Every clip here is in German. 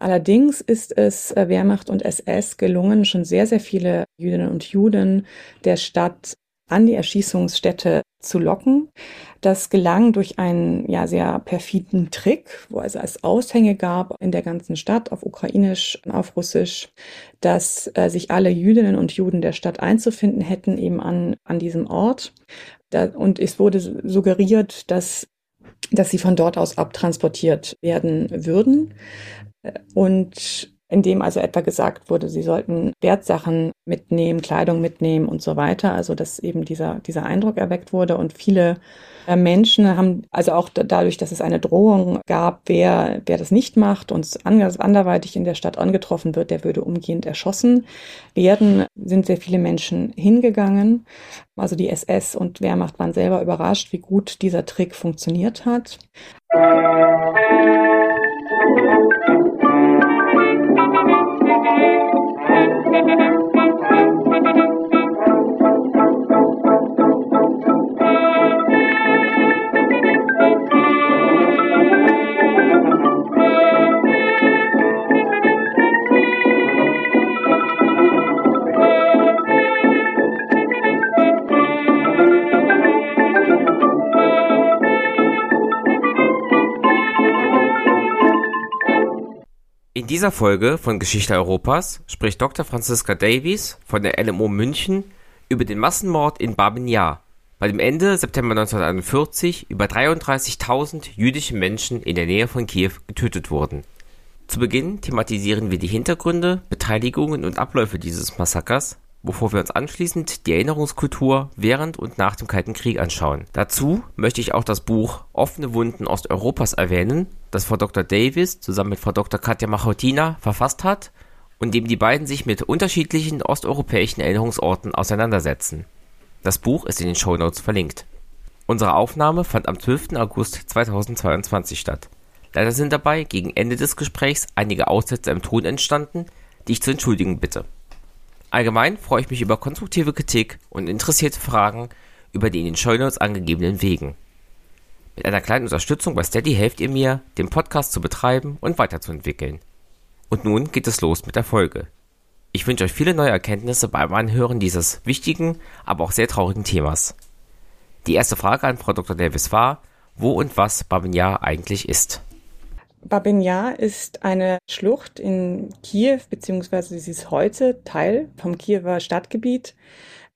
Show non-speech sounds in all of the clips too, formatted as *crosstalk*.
Allerdings ist es äh, Wehrmacht und SS gelungen, schon sehr, sehr viele Jüdinnen und Juden der Stadt an die Erschießungsstätte zu locken. Das gelang durch einen ja sehr perfiden Trick, wo es als Aushänge gab in der ganzen Stadt auf Ukrainisch, auf Russisch, dass äh, sich alle Jüdinnen und Juden der Stadt einzufinden hätten eben an, an diesem Ort. Da, und es wurde suggeriert, dass dass sie von dort aus abtransportiert werden würden. Und indem also etwa gesagt wurde, sie sollten Wertsachen mitnehmen, Kleidung mitnehmen und so weiter. Also dass eben dieser, dieser Eindruck erweckt wurde und viele äh, Menschen haben, also auch dadurch, dass es eine Drohung gab, wer, wer das nicht macht und anderweitig in der Stadt angetroffen wird, der würde umgehend erschossen werden, sind sehr viele Menschen hingegangen. Also die SS und Wehrmacht waren selber überrascht, wie gut dieser Trick funktioniert hat. In dieser Folge von Geschichte Europas spricht Dr. Franziska Davies von der LMO München über den Massenmord in Babin Yar, bei dem Ende September 1941 über 33.000 jüdische Menschen in der Nähe von Kiew getötet wurden. Zu Beginn thematisieren wir die Hintergründe, Beteiligungen und Abläufe dieses Massakers bevor wir uns anschließend die Erinnerungskultur während und nach dem Kalten Krieg anschauen. Dazu möchte ich auch das Buch Offene Wunden Osteuropas erwähnen, das Frau Dr. Davis zusammen mit Frau Dr. Katja Machotina verfasst hat und dem die beiden sich mit unterschiedlichen osteuropäischen Erinnerungsorten auseinandersetzen. Das Buch ist in den Show Notes verlinkt. Unsere Aufnahme fand am 12. August 2022 statt. Leider sind dabei gegen Ende des Gesprächs einige Aussätze im Ton entstanden, die ich zu entschuldigen bitte. Allgemein freue ich mich über konstruktive Kritik und interessierte Fragen über die in den Shownotes angegebenen Wegen. Mit einer kleinen Unterstützung bei Steady helft ihr mir, den Podcast zu betreiben und weiterzuentwickeln. Und nun geht es los mit der Folge. Ich wünsche euch viele neue Erkenntnisse beim Anhören dieses wichtigen, aber auch sehr traurigen Themas. Die erste Frage an Frau Dr. Davis war, wo und was Babinjar eigentlich ist. Babinja ist eine Schlucht in Kiew, beziehungsweise sie ist heute Teil vom Kiewer Stadtgebiet.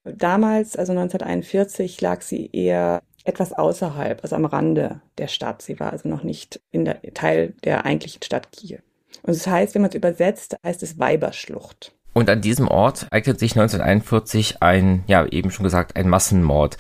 Damals, also 1941, lag sie eher etwas außerhalb, also am Rande der Stadt. Sie war also noch nicht in der, Teil der eigentlichen Stadt Kiew. Und das heißt, wenn man es übersetzt, heißt es Weiberschlucht. Und an diesem Ort eignet sich 1941 ein, ja, eben schon gesagt, ein Massenmord.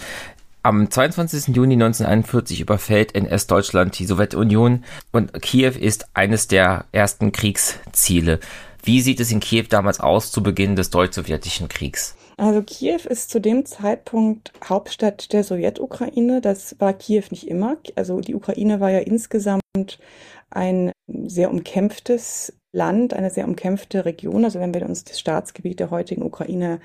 Am 22. Juni 1941 überfällt NS-Deutschland die Sowjetunion und Kiew ist eines der ersten Kriegsziele. Wie sieht es in Kiew damals aus zu Beginn des deutsch-sowjetischen Kriegs? Also Kiew ist zu dem Zeitpunkt Hauptstadt der Sowjetukraine. Das war Kiew nicht immer. Also die Ukraine war ja insgesamt ein sehr umkämpftes Land, eine sehr umkämpfte Region. Also wenn wir uns das Staatsgebiet der heutigen Ukraine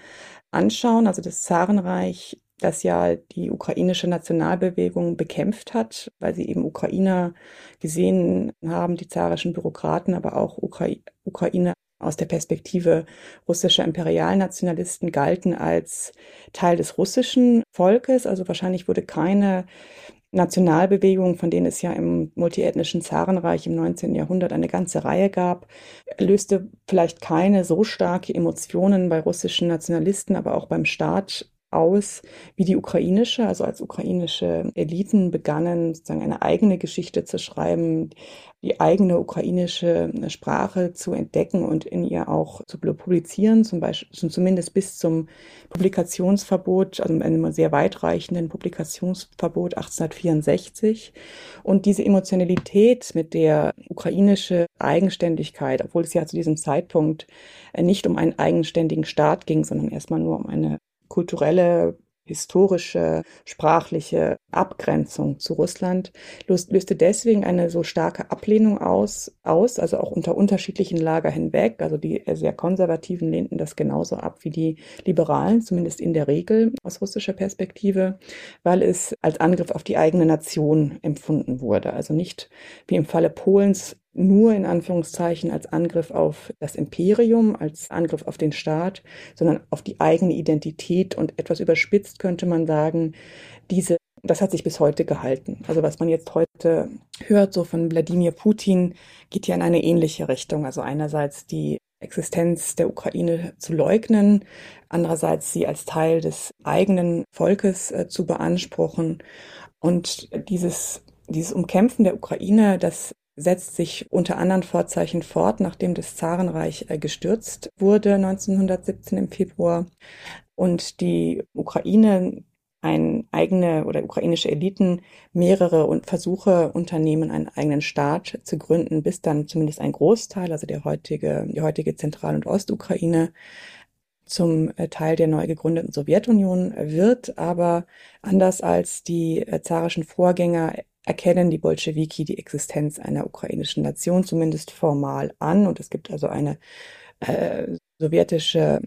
anschauen, also das Zarenreich das ja die ukrainische Nationalbewegung bekämpft hat, weil sie eben Ukrainer gesehen haben, die zarischen Bürokraten, aber auch Ukra Ukraine aus der Perspektive russischer Imperialnationalisten galten als Teil des russischen Volkes. Also wahrscheinlich wurde keine Nationalbewegung, von denen es ja im multiethnischen Zarenreich im 19. Jahrhundert eine ganze Reihe gab, löste vielleicht keine so starke Emotionen bei russischen Nationalisten, aber auch beim Staat aus wie die ukrainische, also als ukrainische Eliten begannen, sozusagen eine eigene Geschichte zu schreiben, die eigene ukrainische Sprache zu entdecken und in ihr auch zu publizieren, zum Beispiel zumindest bis zum Publikationsverbot, also einem sehr weitreichenden Publikationsverbot 1864. Und diese Emotionalität, mit der ukrainische Eigenständigkeit, obwohl es ja zu diesem Zeitpunkt nicht um einen eigenständigen Staat ging, sondern erstmal nur um eine kulturelle, historische, sprachliche Abgrenzung zu Russland löste deswegen eine so starke Ablehnung aus, aus, also auch unter unterschiedlichen Lager hinweg. Also die sehr konservativen lehnten das genauso ab wie die Liberalen, zumindest in der Regel aus russischer Perspektive, weil es als Angriff auf die eigene Nation empfunden wurde. Also nicht wie im Falle Polens nur in Anführungszeichen als Angriff auf das Imperium, als Angriff auf den Staat, sondern auf die eigene Identität und etwas überspitzt könnte man sagen, diese das hat sich bis heute gehalten. Also was man jetzt heute hört, so von Wladimir Putin, geht ja in eine ähnliche Richtung. Also einerseits die Existenz der Ukraine zu leugnen, andererseits sie als Teil des eigenen Volkes äh, zu beanspruchen. Und dieses, dieses Umkämpfen der Ukraine, das setzt sich unter anderen Vorzeichen fort, nachdem das Zarenreich äh, gestürzt wurde 1917 im Februar und die Ukraine ein eigene oder ukrainische Eliten mehrere und Versuche unternehmen, einen eigenen Staat zu gründen, bis dann zumindest ein Großteil, also der heutige, die heutige Zentral- und Ostukraine, zum äh, Teil der neu gegründeten Sowjetunion wird. Aber anders als die äh, zarischen Vorgänger erkennen die Bolschewiki die Existenz einer ukrainischen Nation zumindest formal an. Und es gibt also eine äh, sowjetische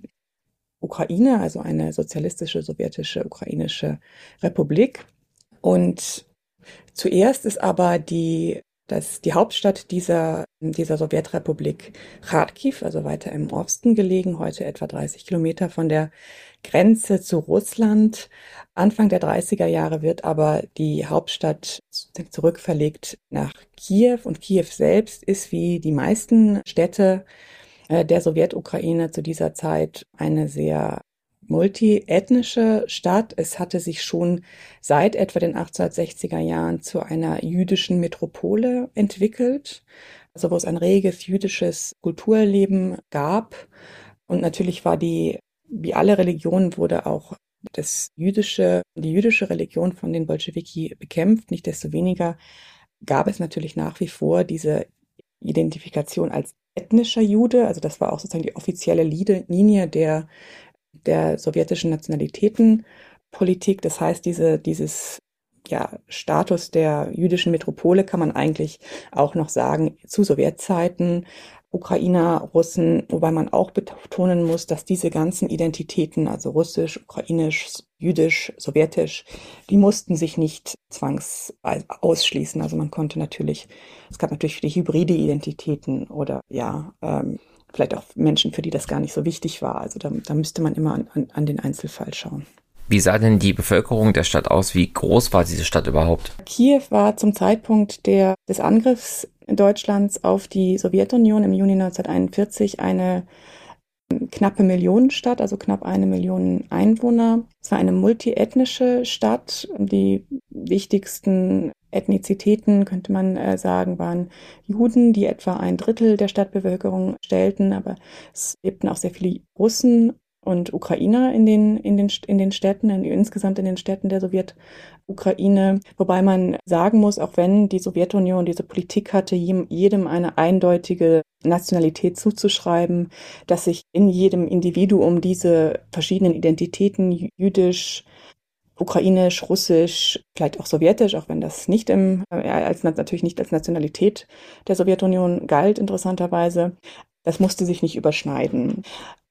Ukraine, also eine sozialistische sowjetische ukrainische Republik. Und zuerst ist aber die, das, die Hauptstadt dieser, dieser Sowjetrepublik Kharkiv, also weiter im Osten gelegen, heute etwa 30 Kilometer von der Grenze zu Russland. Anfang der 30er Jahre wird aber die Hauptstadt zurückverlegt nach Kiew und Kiew selbst ist wie die meisten Städte äh, der Sowjetukraine zu dieser Zeit eine sehr multiethnische Stadt. Es hatte sich schon seit etwa den 1860er Jahren zu einer jüdischen Metropole entwickelt, also wo es ein reges jüdisches Kulturleben gab. Und natürlich war die, wie alle Religionen, wurde auch das jüdische, die jüdische Religion von den Bolschewiki bekämpft. Nichtsdestoweniger gab es natürlich nach wie vor diese Identifikation als ethnischer Jude, also das war auch sozusagen die offizielle Linie der, der sowjetischen Nationalitätenpolitik. Das heißt, diese, dieses ja, Status der jüdischen Metropole kann man eigentlich auch noch sagen zu Sowjetzeiten. Ukrainer, Russen, wobei man auch betonen muss, dass diese ganzen Identitäten, also russisch, ukrainisch, jüdisch, sowjetisch, die mussten sich nicht zwangs ausschließen. Also man konnte natürlich, es gab natürlich viele hybride Identitäten oder ja, ähm, vielleicht auch Menschen, für die das gar nicht so wichtig war. Also da, da müsste man immer an, an, an den Einzelfall schauen. Wie sah denn die Bevölkerung der Stadt aus? Wie groß war diese Stadt überhaupt? Kiew war zum Zeitpunkt der, des Angriffs Deutschlands auf die Sowjetunion im Juni 1941 eine knappe Millionenstadt, also knapp eine Million Einwohner. Es war eine multiethnische Stadt. Die wichtigsten Ethnizitäten, könnte man äh, sagen, waren Juden, die etwa ein Drittel der Stadtbevölkerung stellten, aber es lebten auch sehr viele Russen und Ukrainer in den, in den, in den Städten, in, insgesamt in den Städten der Sowjetukraine. Wobei man sagen muss, auch wenn die Sowjetunion diese Politik hatte, jedem eine eindeutige Nationalität zuzuschreiben, dass sich in jedem Individuum diese verschiedenen Identitäten, jüdisch, ukrainisch, russisch, vielleicht auch sowjetisch, auch wenn das nicht im, äh, als, natürlich nicht als Nationalität der Sowjetunion galt, interessanterweise. Das musste sich nicht überschneiden.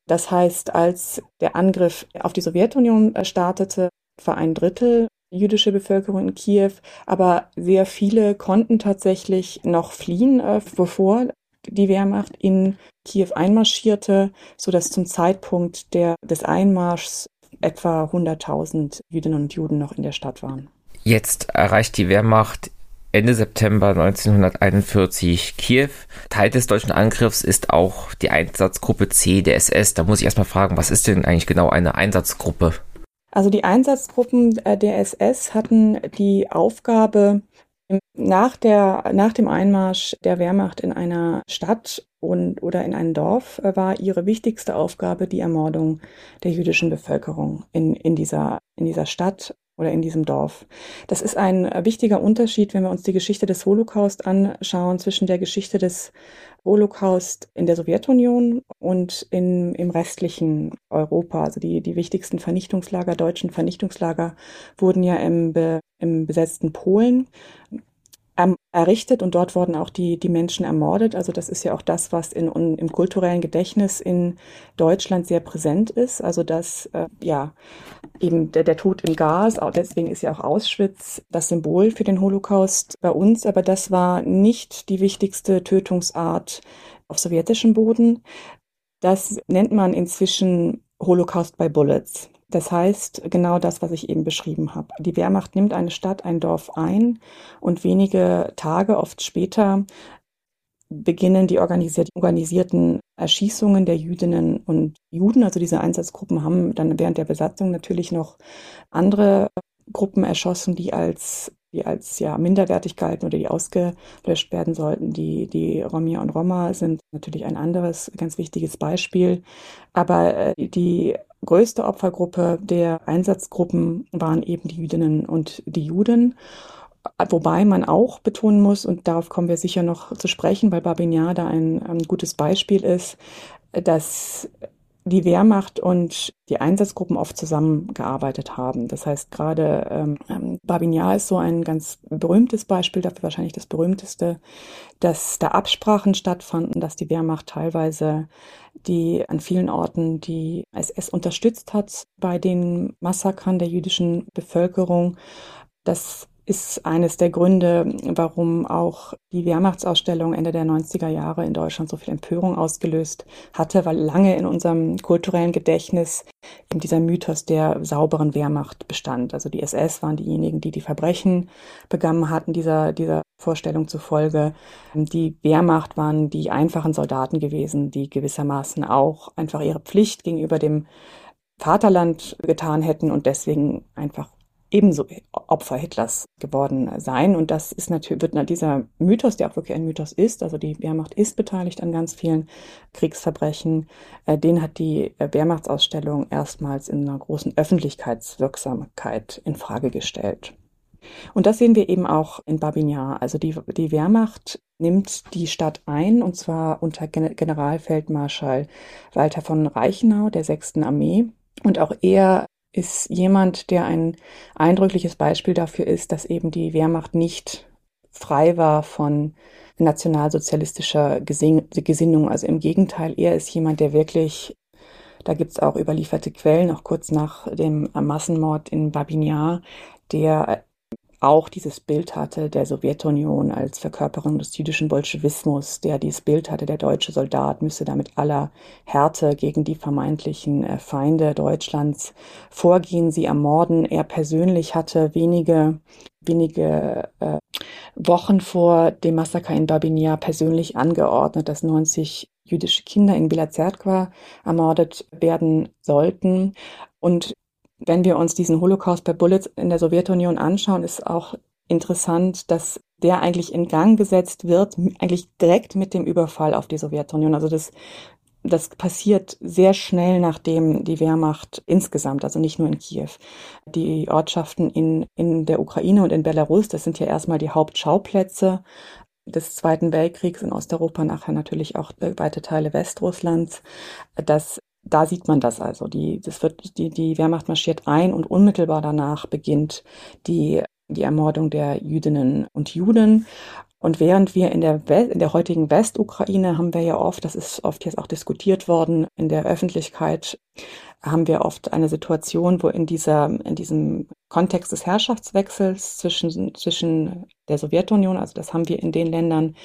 Das heißt, als der Angriff auf die Sowjetunion äh, startete, war ein Drittel jüdische Bevölkerung in Kiew, aber sehr viele konnten tatsächlich noch fliehen, äh, bevor die Wehrmacht in Kiew einmarschierte, so dass zum Zeitpunkt der, des Einmarschs etwa 100.000 Jüdinnen und Juden noch in der Stadt waren. Jetzt erreicht die Wehrmacht Ende September 1941 Kiew. Teil des deutschen Angriffs ist auch die Einsatzgruppe C der SS. Da muss ich erstmal fragen, was ist denn eigentlich genau eine Einsatzgruppe? Also die Einsatzgruppen äh, der SS hatten die Aufgabe, nach, der, nach dem Einmarsch der Wehrmacht in einer Stadt und, oder in ein Dorf äh, war ihre wichtigste Aufgabe die Ermordung der jüdischen Bevölkerung in, in, dieser, in dieser Stadt oder in diesem Dorf. Das ist ein wichtiger Unterschied, wenn wir uns die Geschichte des Holocaust anschauen, zwischen der Geschichte des Holocaust in der Sowjetunion und in, im restlichen Europa. Also die, die wichtigsten Vernichtungslager, deutschen Vernichtungslager wurden ja im, im besetzten Polen errichtet und dort wurden auch die, die Menschen ermordet. Also das ist ja auch das, was in, in im kulturellen Gedächtnis in Deutschland sehr präsent ist. Also dass äh, ja eben der, der Tod im Gas, deswegen ist ja auch Auschwitz das Symbol für den Holocaust bei uns, aber das war nicht die wichtigste Tötungsart auf sowjetischem Boden. Das nennt man inzwischen Holocaust by Bullets. Das heißt, genau das, was ich eben beschrieben habe. Die Wehrmacht nimmt eine Stadt, ein Dorf ein und wenige Tage, oft später, beginnen die organisierten Erschießungen der Jüdinnen und Juden. Also diese Einsatzgruppen haben dann während der Besatzung natürlich noch andere Gruppen erschossen, die als die als ja minderwertig galten oder die ausgelöscht werden sollten. Die, die Romja und Roma sind natürlich ein anderes ganz wichtiges Beispiel. Aber äh, die größte Opfergruppe der Einsatzgruppen waren eben die Jüdinnen und die Juden. Wobei man auch betonen muss, und darauf kommen wir sicher noch zu sprechen, weil Babinjar da ein, ein gutes Beispiel ist, dass die Wehrmacht und die Einsatzgruppen oft zusammengearbeitet haben. Das heißt, gerade ähm, ähm Babinjar ist so ein ganz berühmtes Beispiel, dafür wahrscheinlich das berühmteste, dass da Absprachen stattfanden, dass die Wehrmacht teilweise die an vielen Orten die SS unterstützt hat bei den Massakern der jüdischen Bevölkerung. Das ist eines der Gründe, warum auch die Wehrmachtsausstellung Ende der 90er Jahre in Deutschland so viel Empörung ausgelöst hatte, weil lange in unserem kulturellen Gedächtnis eben dieser Mythos der sauberen Wehrmacht bestand. Also die SS waren diejenigen, die die Verbrechen begangen hatten, dieser, dieser Vorstellung zufolge. Die Wehrmacht waren die einfachen Soldaten gewesen, die gewissermaßen auch einfach ihre Pflicht gegenüber dem Vaterland getan hätten und deswegen einfach ebenso Opfer Hitlers geworden sein. Und das ist natürlich, wird dieser Mythos, der auch wirklich ein Mythos ist, also die Wehrmacht ist beteiligt an ganz vielen Kriegsverbrechen, äh, den hat die äh, Wehrmachtsausstellung erstmals in einer großen Öffentlichkeitswirksamkeit in Frage gestellt. Und das sehen wir eben auch in Babinjar. Also die, die Wehrmacht nimmt die Stadt ein, und zwar unter Generalfeldmarschall Walter von Reichenau der 6. Armee. Und auch er ist jemand, der ein eindrückliches Beispiel dafür ist, dass eben die Wehrmacht nicht frei war von nationalsozialistischer Gesinnung. Also im Gegenteil, er ist jemand, der wirklich, da gibt's auch überlieferte Quellen, auch kurz nach dem Massenmord in Babinjar, der auch dieses Bild hatte der Sowjetunion als Verkörperung des jüdischen Bolschewismus, der dieses Bild hatte, der deutsche Soldat müsse da mit aller Härte gegen die vermeintlichen äh, Feinde Deutschlands vorgehen, sie ermorden. Er persönlich hatte wenige wenige äh, Wochen vor dem Massaker in Babinja persönlich angeordnet, dass 90 jüdische Kinder in Bila Zerkwa ermordet werden sollten. Und wenn wir uns diesen Holocaust per Bullets in der Sowjetunion anschauen, ist auch interessant, dass der eigentlich in Gang gesetzt wird, eigentlich direkt mit dem Überfall auf die Sowjetunion. Also das, das passiert sehr schnell, nachdem die Wehrmacht insgesamt, also nicht nur in Kiew, die Ortschaften in, in der Ukraine und in Belarus, das sind ja erstmal die Hauptschauplätze des Zweiten Weltkriegs in Osteuropa, nachher natürlich auch äh, weite Teile Westrusslands, dass da sieht man das also. Die, das wird, die, die Wehrmacht marschiert ein und unmittelbar danach beginnt die, die Ermordung der Jüdinnen und Juden. Und während wir in der, West, in der heutigen Westukraine haben wir ja oft, das ist oft jetzt auch diskutiert worden in der Öffentlichkeit, haben wir oft eine Situation, wo in dieser, in diesem Kontext des Herrschaftswechsels zwischen, zwischen der Sowjetunion, also das haben wir in den Ländern,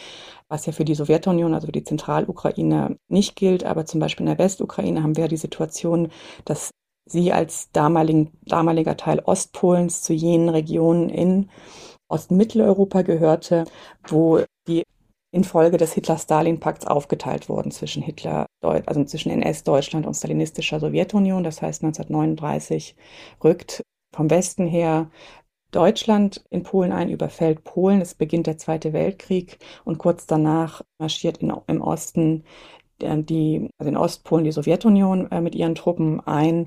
was ja für die Sowjetunion, also für die Zentralukraine nicht gilt, aber zum Beispiel in der Westukraine haben wir die Situation, dass sie als damaligen, damaliger Teil Ostpolens zu jenen Regionen in Ostmitteleuropa gehörte, wo die infolge des Hitler-Stalin-Pakts aufgeteilt wurden zwischen Hitler, also zwischen NS-Deutschland und stalinistischer Sowjetunion. Das heißt, 1939 rückt vom Westen her Deutschland in Polen ein, überfällt Polen. Es beginnt der Zweite Weltkrieg und kurz danach marschiert in, im Osten die, also in Ostpolen die Sowjetunion äh, mit ihren Truppen ein.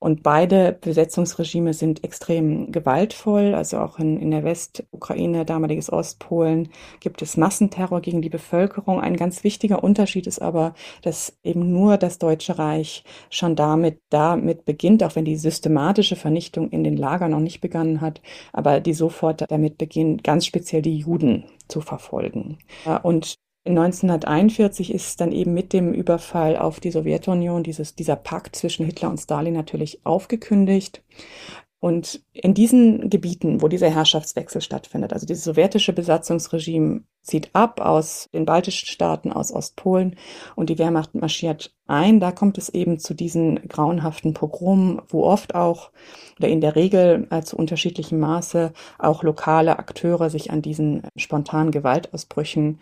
Und beide Besetzungsregime sind extrem gewaltvoll. Also auch in, in der Westukraine, damaliges Ostpolen, gibt es Massenterror gegen die Bevölkerung. Ein ganz wichtiger Unterschied ist aber, dass eben nur das Deutsche Reich schon damit, damit beginnt, auch wenn die systematische Vernichtung in den Lagern noch nicht begonnen hat, aber die sofort damit beginnt, ganz speziell die Juden zu verfolgen. Und 1941 ist dann eben mit dem Überfall auf die Sowjetunion dieses, dieser Pakt zwischen Hitler und Stalin natürlich aufgekündigt. Und in diesen Gebieten, wo dieser Herrschaftswechsel stattfindet, also dieses sowjetische Besatzungsregime zieht ab aus den baltischen Staaten, aus Ostpolen und die Wehrmacht marschiert ein, da kommt es eben zu diesen grauenhaften Pogromen, wo oft auch oder in der Regel äh, zu unterschiedlichem Maße auch lokale Akteure sich an diesen spontanen Gewaltausbrüchen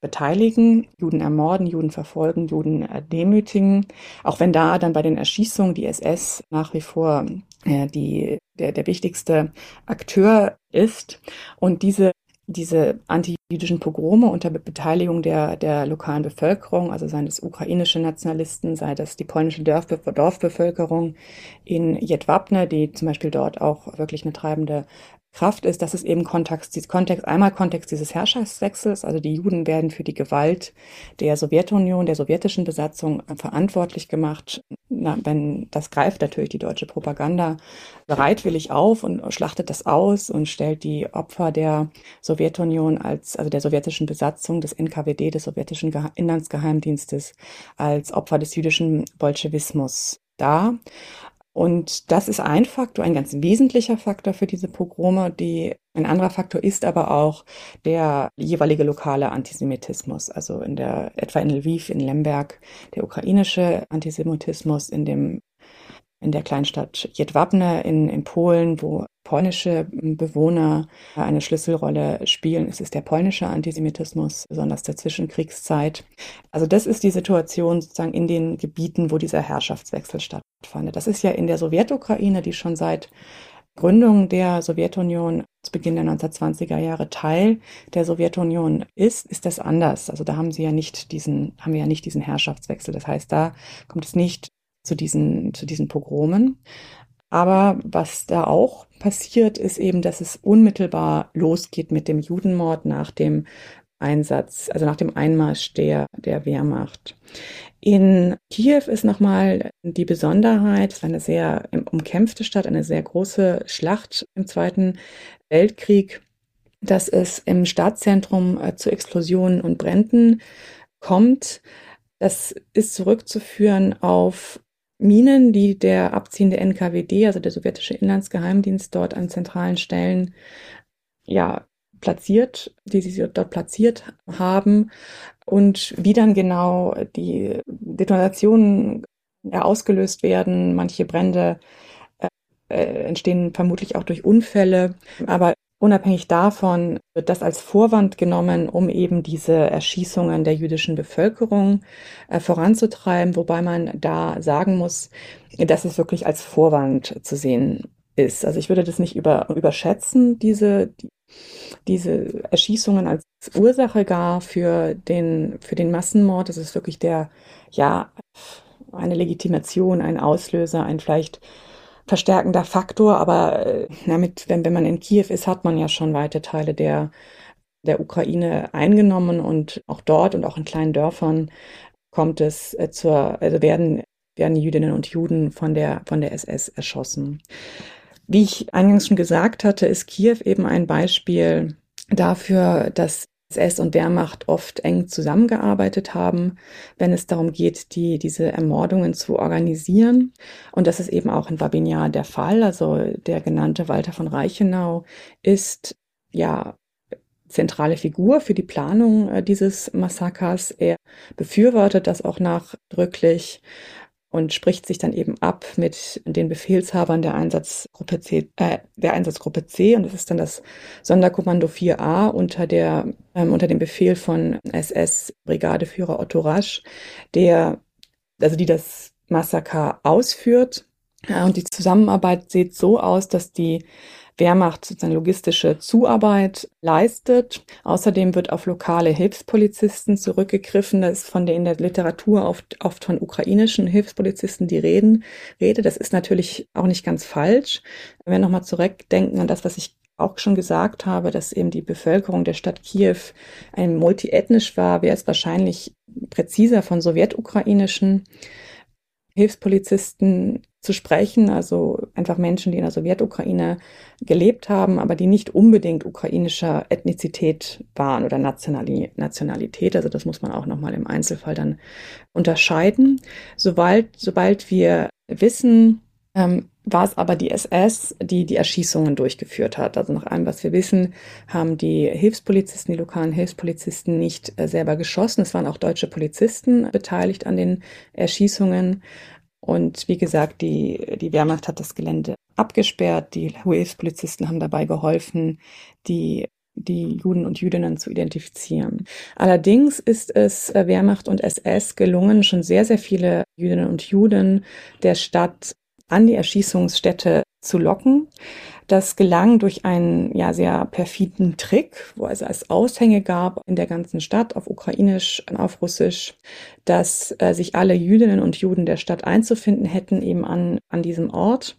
beteiligen, Juden ermorden, Juden verfolgen, Juden äh, demütigen. Auch wenn da dann bei den Erschießungen die SS nach wie vor äh, die, der, der wichtigste Akteur ist. Und diese diese antijüdischen Pogrome unter Beteiligung der, der lokalen Bevölkerung, also seien es ukrainische Nationalisten, sei das die polnische Dorfbe Dorfbevölkerung in Jedwabne, die zum Beispiel dort auch wirklich eine treibende Kraft ist, dass es eben Kontext, Kontext, einmal Kontext dieses Herrschaftswechsels, also die Juden werden für die Gewalt der Sowjetunion, der sowjetischen Besatzung verantwortlich gemacht. Na, wenn das greift natürlich die deutsche Propaganda bereitwillig auf und schlachtet das aus und stellt die Opfer der Sowjetunion als, also der sowjetischen Besatzung des NKWD, des sowjetischen Inlandsgeheimdienstes, als Opfer des jüdischen Bolschewismus dar. Und das ist ein Faktor, ein ganz wesentlicher Faktor für diese Pogrome. Die, ein anderer Faktor ist aber auch der jeweilige lokale Antisemitismus. Also in der, etwa in Lviv, in Lemberg, der ukrainische Antisemitismus, in dem in der Kleinstadt Jedwabne in, in Polen, wo polnische Bewohner eine Schlüsselrolle spielen. Es ist der polnische Antisemitismus, besonders der Zwischenkriegszeit. Also das ist die Situation sozusagen in den Gebieten, wo dieser Herrschaftswechsel stattfand. Das ist ja in der Sowjetukraine, die schon seit Gründung der Sowjetunion zu Beginn der 1920er Jahre Teil der Sowjetunion ist, ist das anders. Also da haben sie ja nicht diesen, haben wir ja nicht diesen Herrschaftswechsel. Das heißt, da kommt es nicht zu diesen, zu diesen Pogromen. Aber was da auch passiert, ist eben, dass es unmittelbar losgeht mit dem Judenmord nach dem Einsatz, also nach dem Einmarsch der, der Wehrmacht. In Kiew ist nochmal die Besonderheit, es war eine sehr umkämpfte Stadt, eine sehr große Schlacht im Zweiten Weltkrieg, dass es im Stadtzentrum äh, zu Explosionen und Bränden kommt. Das ist zurückzuführen auf Minen, die der abziehende NKWD, also der sowjetische Inlandsgeheimdienst, dort an zentralen Stellen ja platziert, die sie dort platziert haben und wie dann genau die Detonationen ausgelöst werden. Manche Brände äh, äh, entstehen vermutlich auch durch Unfälle, aber Unabhängig davon wird das als Vorwand genommen, um eben diese Erschießungen der jüdischen Bevölkerung äh, voranzutreiben, wobei man da sagen muss, dass es wirklich als Vorwand zu sehen ist. Also ich würde das nicht über, überschätzen, diese, die, diese Erschießungen als Ursache gar für den, für den Massenmord. Das ist wirklich der, ja, eine Legitimation, ein Auslöser, ein vielleicht verstärkender Faktor, aber äh, damit, wenn, wenn man in Kiew ist, hat man ja schon weite Teile der, der Ukraine eingenommen und auch dort und auch in kleinen Dörfern kommt es äh, zur, also werden, werden Jüdinnen und Juden von der, von der SS erschossen. Wie ich eingangs schon gesagt hatte, ist Kiew eben ein Beispiel dafür, dass SS und Wehrmacht oft eng zusammengearbeitet haben, wenn es darum geht, die, diese Ermordungen zu organisieren. Und das ist eben auch in Babinjar der Fall. Also der genannte Walter von Reichenau ist ja zentrale Figur für die Planung äh, dieses Massakers. Er befürwortet das auch nachdrücklich und spricht sich dann eben ab mit den Befehlshabern der Einsatzgruppe C, äh, der Einsatzgruppe C und das ist dann das Sonderkommando 4a unter der ähm, unter dem Befehl von SS Brigadeführer Otto Rasch, der also die das Massaker ausführt. Ja, und die Zusammenarbeit sieht so aus, dass die Wehrmacht sozusagen logistische Zuarbeit leistet. Außerdem wird auf lokale Hilfspolizisten zurückgegriffen. Das ist von der in der Literatur oft, oft von ukrainischen Hilfspolizisten die Reden, Rede. Das ist natürlich auch nicht ganz falsch. Wenn wir nochmal zurückdenken an das, was ich auch schon gesagt habe, dass eben die Bevölkerung der Stadt Kiew ein multiethnisch war, wäre es wahrscheinlich präziser von sowjetukrainischen Hilfspolizisten zu sprechen, also einfach Menschen, die in der Sowjetukraine gelebt haben, aber die nicht unbedingt ukrainischer Ethnizität waren oder Nationalität. Also das muss man auch nochmal im Einzelfall dann unterscheiden. Sobald, sobald wir wissen, ähm, war es aber die SS, die die Erschießungen durchgeführt hat. Also nach allem, was wir wissen, haben die Hilfspolizisten, die lokalen Hilfspolizisten nicht äh, selber geschossen. Es waren auch deutsche Polizisten beteiligt an den Erschießungen. Und wie gesagt, die, die Wehrmacht hat das Gelände abgesperrt. Die Hilfspolizisten haben dabei geholfen, die die Juden und Jüdinnen zu identifizieren. Allerdings ist es äh, Wehrmacht und SS gelungen, schon sehr, sehr viele Jüdinnen und Juden der Stadt an die Erschießungsstätte zu locken. Das gelang durch einen ja sehr perfiden Trick, wo es als Aushänge gab in der ganzen Stadt auf Ukrainisch, auf Russisch, dass äh, sich alle Jüdinnen und Juden der Stadt einzufinden hätten eben an an diesem Ort.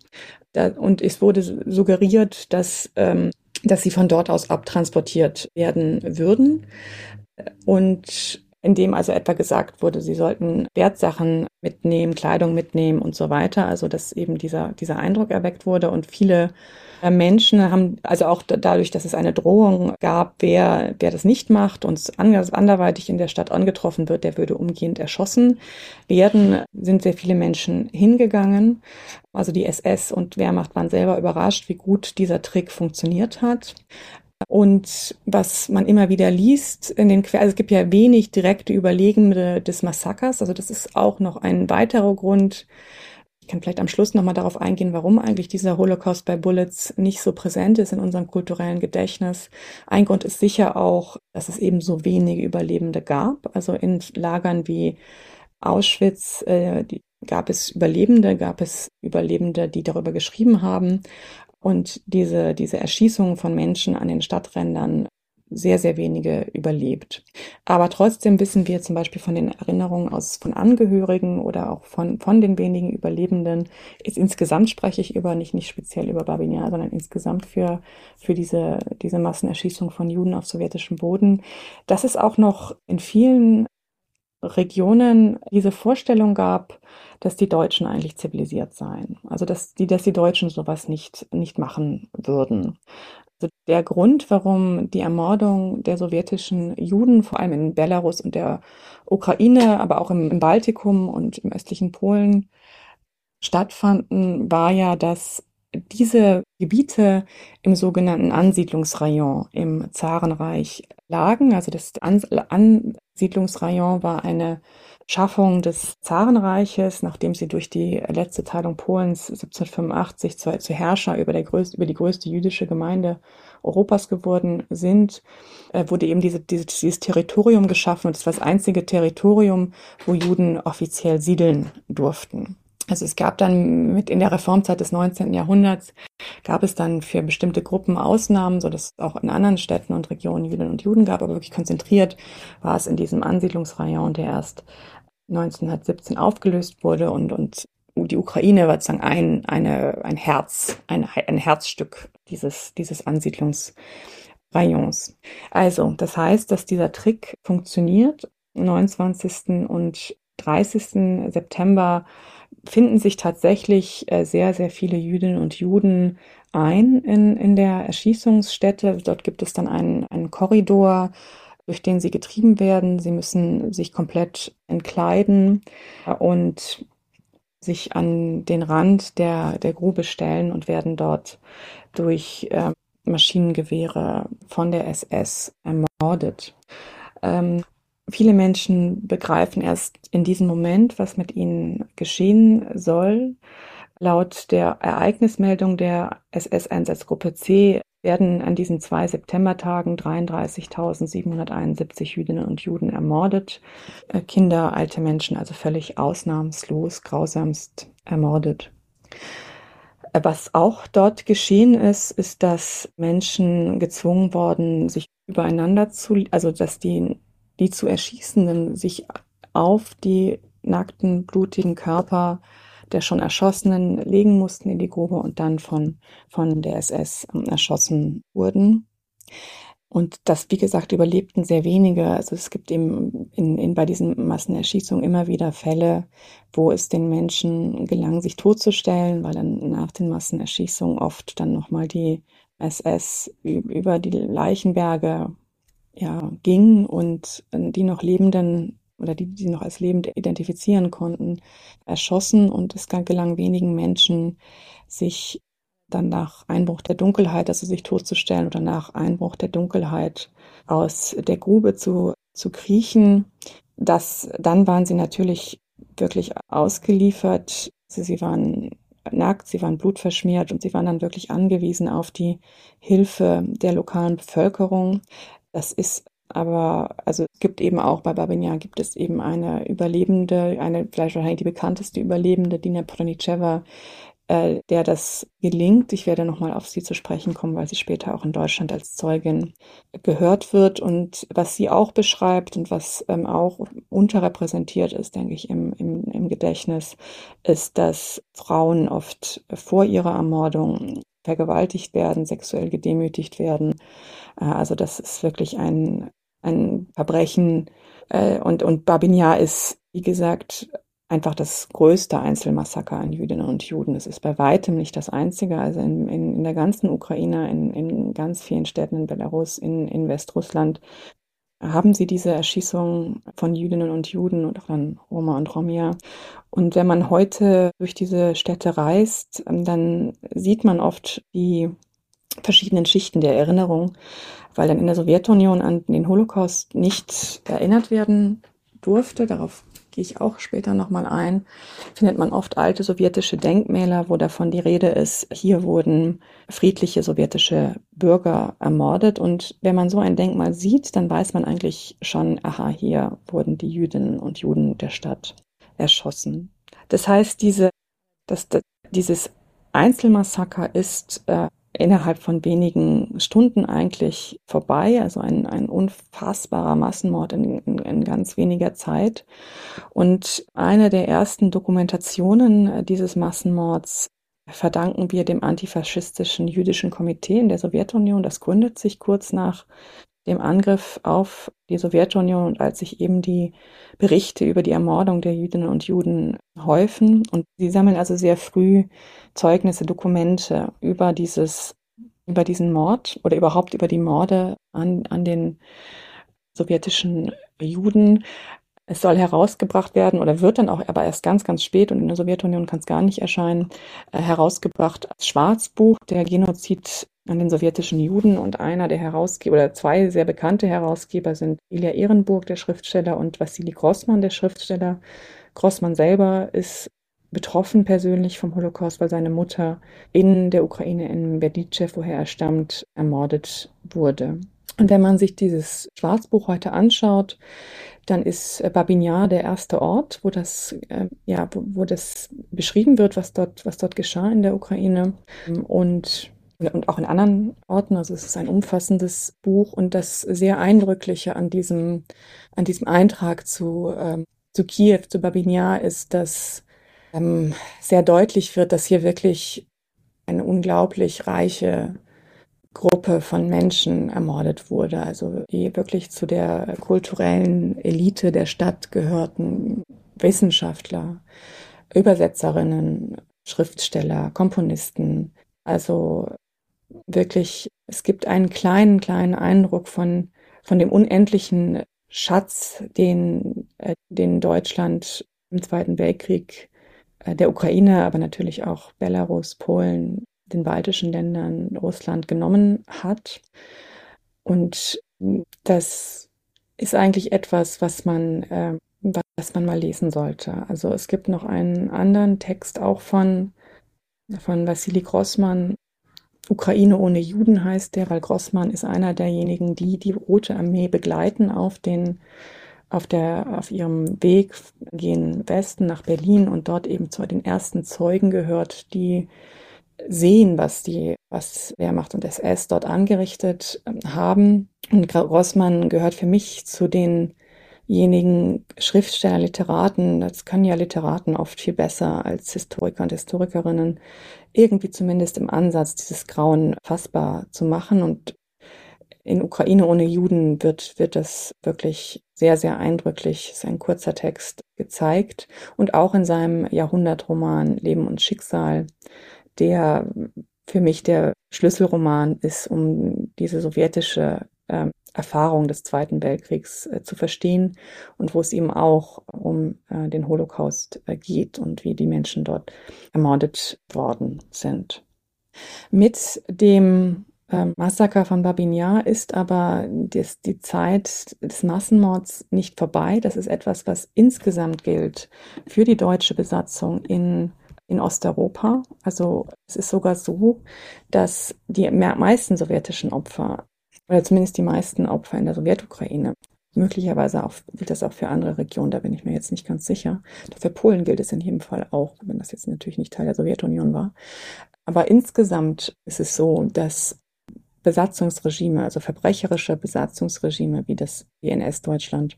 Da, und es wurde suggeriert, dass ähm, dass sie von dort aus abtransportiert werden würden. Und in dem also etwa gesagt wurde, sie sollten Wertsachen mitnehmen, Kleidung mitnehmen und so weiter. Also dass eben dieser, dieser Eindruck erweckt wurde und viele äh, Menschen haben, also auch dadurch, dass es eine Drohung gab, wer, wer das nicht macht und anderweitig in der Stadt angetroffen wird, der würde umgehend erschossen werden, sind sehr viele Menschen hingegangen. Also die SS und Wehrmacht waren selber überrascht, wie gut dieser Trick funktioniert hat. Und was man immer wieder liest in den Quellen, also es gibt ja wenig direkte Überlegende des Massakers, also das ist auch noch ein weiterer Grund. Ich kann vielleicht am Schluss nochmal darauf eingehen, warum eigentlich dieser Holocaust bei Bullets nicht so präsent ist in unserem kulturellen Gedächtnis. Ein Grund ist sicher auch, dass es eben so wenige Überlebende gab. Also in Lagern wie Auschwitz äh, die, gab es Überlebende, gab es Überlebende, die darüber geschrieben haben und diese, diese Erschießungen von Menschen an den Stadträndern sehr, sehr wenige überlebt. Aber trotzdem wissen wir zum Beispiel von den Erinnerungen aus von Angehörigen oder auch von, von den wenigen Überlebenden, ist insgesamt spreche ich über, nicht, nicht speziell über Babinja, sondern insgesamt für, für diese, diese Massenerschießung von Juden auf sowjetischem Boden, dass es auch noch in vielen Regionen diese Vorstellung gab, dass die Deutschen eigentlich zivilisiert seien. Also dass die, dass die Deutschen sowas nicht, nicht machen würden. Also der Grund, warum die Ermordung der sowjetischen Juden, vor allem in Belarus und der Ukraine, aber auch im, im Baltikum und im östlichen Polen stattfanden, war ja, dass diese Gebiete im sogenannten Ansiedlungsrayon im Zarenreich lagen. Also das Ansiedlungsrayon war eine Schaffung des Zarenreiches, nachdem sie durch die letzte Teilung Polens 1785 zu, zu Herrscher über, der größte, über die größte jüdische Gemeinde Europas geworden sind, äh, wurde eben diese, diese, dieses Territorium geschaffen und es war das einzige Territorium, wo Juden offiziell siedeln durften. Also es gab dann mit in der Reformzeit des 19. Jahrhunderts gab es dann für bestimmte Gruppen Ausnahmen, so dass es auch in anderen Städten und Regionen Juden und Juden gab, aber wirklich konzentriert war es in diesem Ansiedlungsrayon, der erst 1917 aufgelöst wurde und, und die Ukraine war sozusagen ein, eine, ein Herz, ein, ein Herzstück dieses, dieses Ansiedlungsrayons. Also, das heißt, dass dieser Trick funktioniert. 29. und 30. September finden sich tatsächlich äh, sehr, sehr viele Jüdinnen und Juden ein in, in der Erschießungsstätte. Dort gibt es dann einen, einen Korridor, durch den sie getrieben werden. Sie müssen sich komplett entkleiden und sich an den Rand der, der Grube stellen und werden dort durch äh, Maschinengewehre von der SS ermordet. Ähm, viele Menschen begreifen erst in diesem Moment, was mit ihnen geschehen soll. Laut der Ereignismeldung der SS-Einsatzgruppe C werden an diesen zwei Septembertagen 33.771 Jüdinnen und Juden ermordet. Äh, Kinder, alte Menschen, also völlig ausnahmslos, grausamst ermordet. Was auch dort geschehen ist, ist, dass Menschen gezwungen worden, sich übereinander zu, also dass die, die zu Erschießenden sich auf die nackten, blutigen Körper der schon Erschossenen legen mussten in die Grube und dann von, von der SS erschossen wurden. Und das, wie gesagt, überlebten sehr wenige. Also es gibt eben in, in, bei diesen Massenerschießungen immer wieder Fälle, wo es den Menschen gelang, sich totzustellen, weil dann nach den Massenerschießungen oft dann nochmal die SS über die Leichenberge ja, ging und die noch Lebenden oder die, die noch als lebend identifizieren konnten, erschossen. Und es gelang wenigen Menschen, sich dann nach Einbruch der Dunkelheit, also sich totzustellen oder nach Einbruch der Dunkelheit aus der Grube zu, zu kriechen. Das, dann waren sie natürlich wirklich ausgeliefert. Also sie waren nackt, sie waren blutverschmiert und sie waren dann wirklich angewiesen auf die Hilfe der lokalen Bevölkerung. Das ist aber, also es gibt eben auch bei Babinja gibt es eben eine Überlebende, eine vielleicht wahrscheinlich die bekannteste Überlebende, Dina Pronicheva, äh, der das gelingt. Ich werde nochmal auf sie zu sprechen kommen, weil sie später auch in Deutschland als Zeugin gehört wird. Und was sie auch beschreibt und was ähm, auch unterrepräsentiert ist, denke ich, im, im, im Gedächtnis, ist, dass Frauen oft vor ihrer Ermordung vergewaltigt werden, sexuell gedemütigt werden. Also das ist wirklich ein, ein Verbrechen. Äh, und, und Babinja ist, wie gesagt, einfach das größte Einzelmassaker an Jüdinnen und Juden. Es ist bei weitem nicht das einzige. Also in, in, in der ganzen Ukraine, in, in ganz vielen Städten in Belarus, in, in Westrussland haben sie diese Erschießung von Jüdinnen und Juden und auch dann Roma und Romja. Und wenn man heute durch diese Städte reist, dann sieht man oft die verschiedenen Schichten der Erinnerung, weil dann in der Sowjetunion an den Holocaust nicht erinnert werden durfte. Darauf gehe ich auch später nochmal ein, findet man oft alte sowjetische Denkmäler, wo davon die Rede ist, hier wurden friedliche sowjetische Bürger ermordet. Und wenn man so ein Denkmal sieht, dann weiß man eigentlich schon, aha, hier wurden die Jüdinnen und Juden der Stadt erschossen. Das heißt, diese, das, das, dieses Einzelmassaker ist äh, innerhalb von wenigen Stunden eigentlich vorbei. Also ein, ein unfassbarer Massenmord in, in, in ganz weniger Zeit. Und eine der ersten Dokumentationen dieses Massenmords verdanken wir dem antifaschistischen jüdischen Komitee in der Sowjetunion. Das gründet sich kurz nach dem Angriff auf die Sowjetunion und als sich eben die Berichte über die Ermordung der Jüdinnen und Juden häufen. Und sie sammeln also sehr früh Zeugnisse, Dokumente über dieses, über diesen Mord oder überhaupt über die Morde an, an den sowjetischen Juden. Es soll herausgebracht werden oder wird dann auch aber erst ganz, ganz spät und in der Sowjetunion kann es gar nicht erscheinen, äh, herausgebracht als Schwarzbuch, der Genozid an den sowjetischen Juden und einer der Herausgeber oder zwei sehr bekannte Herausgeber sind Ilya Ehrenburg, der Schriftsteller, und Wassili Grossmann, der Schriftsteller. Grossmann selber ist betroffen persönlich vom Holocaust, weil seine Mutter in der Ukraine in Berdichev, woher er stammt, ermordet wurde. Und wenn man sich dieses Schwarzbuch heute anschaut, dann ist äh, Babinjar der erste Ort, wo das, äh, ja, wo, wo, das beschrieben wird, was dort, was dort geschah in der Ukraine. Und und auch in anderen Orten. Also es ist ein umfassendes Buch und das sehr eindrückliche an diesem, an diesem Eintrag zu, ähm, zu Kiew, zu Babinjar ist, dass ähm, sehr deutlich wird, dass hier wirklich eine unglaublich reiche Gruppe von Menschen ermordet wurde, also die wirklich zu der kulturellen Elite der Stadt gehörten, Wissenschaftler, Übersetzerinnen, Schriftsteller, Komponisten, also wirklich, es gibt einen kleinen, kleinen Eindruck von, von dem unendlichen Schatz, den, äh, den Deutschland im Zweiten Weltkrieg äh, der Ukraine, aber natürlich auch Belarus, Polen, den baltischen Ländern, Russland genommen hat. Und das ist eigentlich etwas, was man, äh, was man mal lesen sollte. Also es gibt noch einen anderen Text auch von, von Wassili Grossmann. Ukraine ohne Juden heißt der, weil Grossmann ist einer derjenigen, die die Rote Armee begleiten auf den auf der, auf ihrem Weg gehen Westen nach Berlin und dort eben zu den ersten Zeugen gehört, die sehen, was die, was Wehrmacht und SS dort angerichtet ähm, haben. Und Grossmann gehört für mich zu denjenigen Schriftsteller, Literaten, das können ja Literaten oft viel besser als Historiker und Historikerinnen, irgendwie zumindest im Ansatz dieses Grauen fassbar zu machen. Und in Ukraine ohne Juden wird, wird das wirklich sehr, sehr eindrücklich, ist ein kurzer Text, gezeigt. Und auch in seinem Jahrhundertroman Leben und Schicksal, der für mich der Schlüsselroman ist, um diese sowjetische äh, Erfahrung des Zweiten Weltkriegs äh, zu verstehen und wo es eben auch um äh, den Holocaust äh, geht und wie die Menschen dort ermordet worden sind. Mit dem ähm, Massaker von Babin Yar ist aber das, die Zeit des Massenmords nicht vorbei. Das ist etwas, was insgesamt gilt für die deutsche Besatzung in, in Osteuropa. Also es ist sogar so, dass die meisten sowjetischen Opfer, oder zumindest die meisten Opfer in der Sowjetukraine, möglicherweise auch, gilt das auch für andere Regionen, da bin ich mir jetzt nicht ganz sicher. Für Polen gilt es in jedem Fall auch, wenn das jetzt natürlich nicht Teil der Sowjetunion war. Aber insgesamt ist es so, dass Besatzungsregime, also verbrecherische Besatzungsregime wie das NS-Deutschland,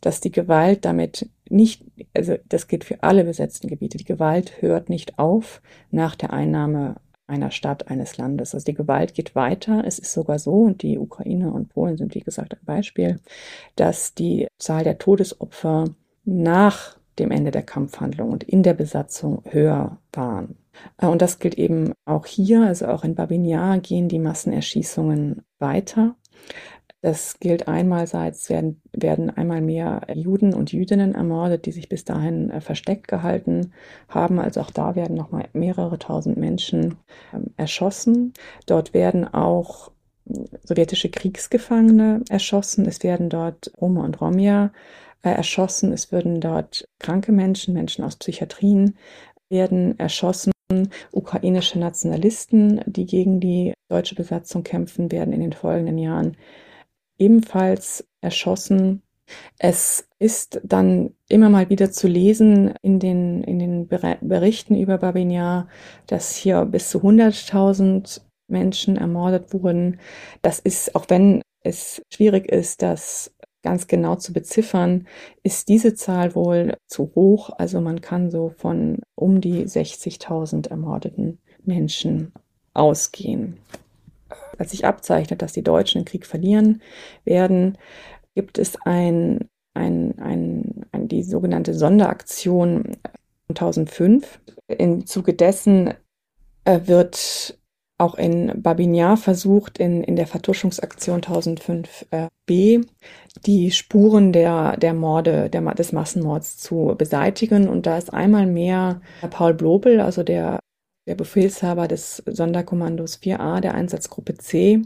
dass die Gewalt damit nicht, also das gilt für alle besetzten Gebiete, die Gewalt hört nicht auf nach der Einnahme einer Stadt, eines Landes. Also die Gewalt geht weiter. Es ist sogar so, und die Ukraine und Polen sind wie gesagt ein Beispiel, dass die Zahl der Todesopfer nach dem Ende der Kampfhandlung und in der Besatzung höher waren. Äh, und das gilt eben auch hier, also auch in Babinjar gehen die Massenerschießungen weiter. Das gilt einmalseits, werden, werden einmal mehr Juden und Jüdinnen ermordet, die sich bis dahin äh, versteckt gehalten haben. Also auch da werden nochmal mehrere tausend Menschen ähm, erschossen. Dort werden auch sowjetische Kriegsgefangene erschossen. Es werden dort Roma und Romja äh, erschossen. Es würden dort kranke Menschen, Menschen aus Psychiatrien werden erschossen. Ukrainische Nationalisten, die gegen die deutsche Besatzung kämpfen, werden in den folgenden Jahren ebenfalls erschossen. Es ist dann immer mal wieder zu lesen in den, in den Berichten über Babinjar, dass hier bis zu 100.000 Menschen ermordet wurden. Das ist, auch wenn es schwierig ist, das ganz genau zu beziffern, ist diese Zahl wohl zu hoch. Also man kann so von um die 60.000 ermordeten Menschen ausgehen. Als sich abzeichnet, dass die Deutschen den Krieg verlieren werden, gibt es ein, ein, ein, ein die sogenannte Sonderaktion 2005. Im Zuge dessen äh, wird auch in Babinjar versucht, in, in der Vertuschungsaktion 1005b die Spuren der, der Morde, der, des Massenmords zu beseitigen. Und da ist einmal mehr Paul Blobel, also der, der Befehlshaber des Sonderkommandos 4a der Einsatzgruppe C.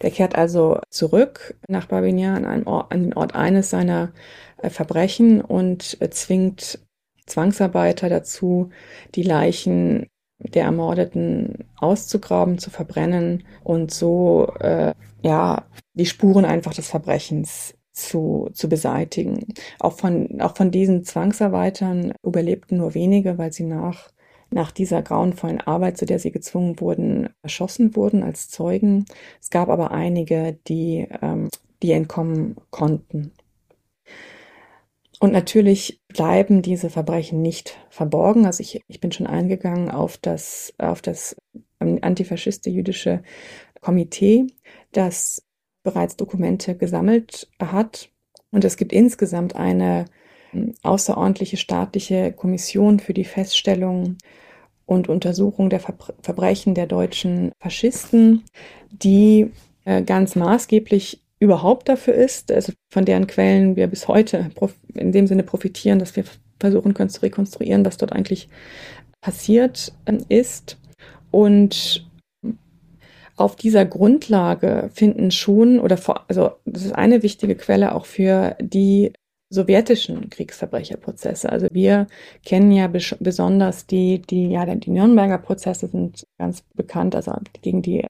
Der kehrt also zurück nach Babinjar an, Ort, an den Ort eines seiner äh, Verbrechen und äh, zwingt Zwangsarbeiter dazu, die Leichen der Ermordeten auszugraben, zu verbrennen und so äh, ja die Spuren einfach des Verbrechens zu, zu beseitigen. Auch von, auch von diesen Zwangsarbeitern überlebten nur wenige, weil sie nach, nach dieser grauenvollen Arbeit, zu der sie gezwungen wurden, erschossen wurden als Zeugen. Es gab aber einige, die, ähm, die entkommen konnten. Und natürlich bleiben diese Verbrechen nicht verborgen. Also ich, ich bin schon eingegangen auf das, auf das antifaschiste-jüdische Komitee, das bereits Dokumente gesammelt hat. Und es gibt insgesamt eine hm, außerordentliche staatliche Kommission für die Feststellung und Untersuchung der Verbrechen der deutschen Faschisten, die äh, ganz maßgeblich überhaupt dafür ist, also von deren Quellen wir bis heute in dem Sinne profitieren, dass wir versuchen können zu rekonstruieren, was dort eigentlich passiert ähm, ist. Und auf dieser Grundlage finden schon, oder vor, also das ist eine wichtige Quelle auch für die sowjetischen Kriegsverbrecherprozesse. Also wir kennen ja besonders die, die, ja, die Nürnberger Prozesse sind ganz bekannt, also gegen die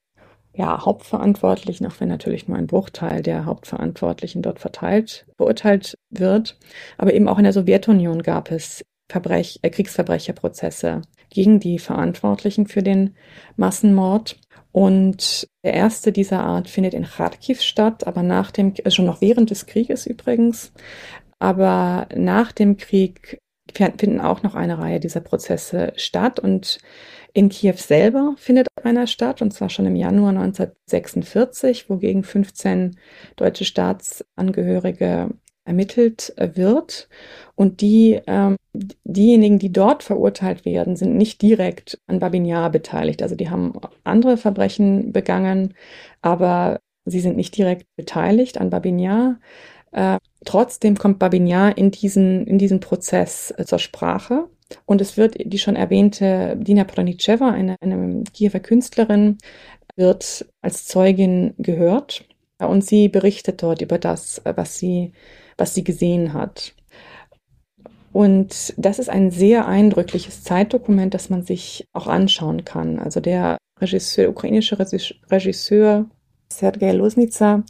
ja, Hauptverantwortlichen, auch wenn natürlich nur ein Bruchteil der Hauptverantwortlichen dort verteilt, beurteilt wird. Aber eben auch in der Sowjetunion gab es Verbrech äh, Kriegsverbrecherprozesse gegen die Verantwortlichen für den Massenmord. Und der erste dieser Art findet in Kharkiv statt, aber nach dem, also schon noch während des Krieges übrigens. Aber nach dem Krieg finden auch noch eine Reihe dieser Prozesse statt und in Kiew selber findet einer statt, und zwar schon im Januar 1946, wogegen 15 deutsche Staatsangehörige ermittelt wird. Und die, ähm, diejenigen, die dort verurteilt werden, sind nicht direkt an Babinjar beteiligt. Also die haben andere Verbrechen begangen, aber sie sind nicht direkt beteiligt an Babinjar. Äh, trotzdem kommt Babinjar in diesen, in diesen Prozess äh, zur Sprache. Und es wird die schon erwähnte Dina Pranicheva, eine, eine Kiewer Künstlerin, wird als Zeugin gehört. Und sie berichtet dort über das, was sie, was sie gesehen hat. Und das ist ein sehr eindrückliches Zeitdokument, das man sich auch anschauen kann. Also der Regisseur, ukrainische Regisseur Sergei Losnitsa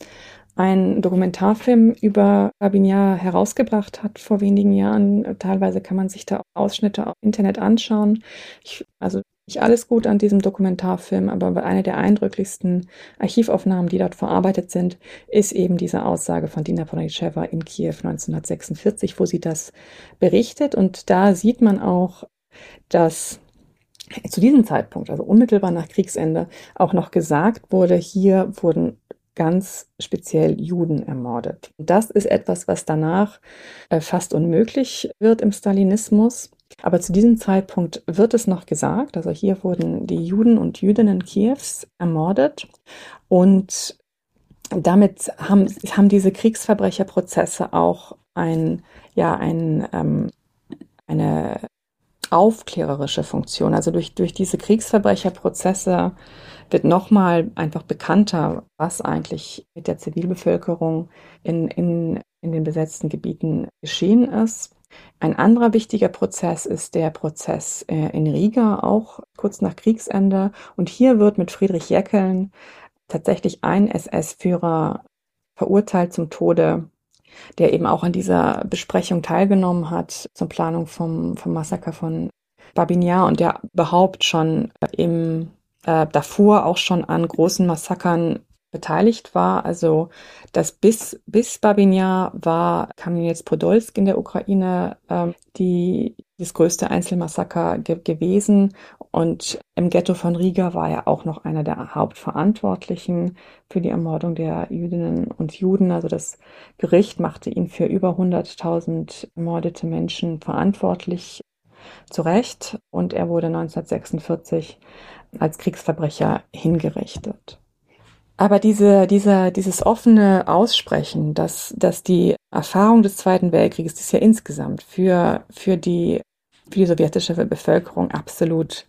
einen Dokumentarfilm über Babinjar herausgebracht hat vor wenigen Jahren. Teilweise kann man sich da Ausschnitte auf Internet anschauen. Ich, also nicht alles gut an diesem Dokumentarfilm, aber eine der eindrücklichsten Archivaufnahmen, die dort verarbeitet sind, ist eben diese Aussage von Dina Ponicheva in Kiew 1946, wo sie das berichtet. Und da sieht man auch, dass zu diesem Zeitpunkt, also unmittelbar nach Kriegsende, auch noch gesagt wurde, hier wurden ganz speziell Juden ermordet. Das ist etwas, was danach äh, fast unmöglich wird im Stalinismus. Aber zu diesem Zeitpunkt wird es noch gesagt, also hier wurden die Juden und Jüdinnen Kiews ermordet und damit haben, haben diese Kriegsverbrecherprozesse auch ein, ja, ein, ähm, eine aufklärerische Funktion. Also durch, durch diese Kriegsverbrecherprozesse wird nochmal einfach bekannter, was eigentlich mit der Zivilbevölkerung in, in, in den besetzten Gebieten geschehen ist. Ein anderer wichtiger Prozess ist der Prozess äh, in Riga, auch kurz nach Kriegsende. Und hier wird mit Friedrich Jeckeln tatsächlich ein SS-Führer verurteilt zum Tode, der eben auch an dieser Besprechung teilgenommen hat zur Planung vom, vom Massaker von Babinjar und der überhaupt schon im äh, davor auch schon an großen Massakern beteiligt war. Also das bis, bis Babinja war Kamenets Podolsk in der Ukraine äh, die, das größte Einzelmassaker ge gewesen. Und im Ghetto von Riga war er auch noch einer der Hauptverantwortlichen für die Ermordung der Jüdinnen und Juden. Also das Gericht machte ihn für über 100.000 ermordete Menschen verantwortlich zu Recht und er wurde 1946 als Kriegsverbrecher hingerichtet. Aber diese, diese, dieses offene Aussprechen, dass, dass die Erfahrung des Zweiten Weltkrieges, ist ja insgesamt für, für, die, für die sowjetische Bevölkerung absolut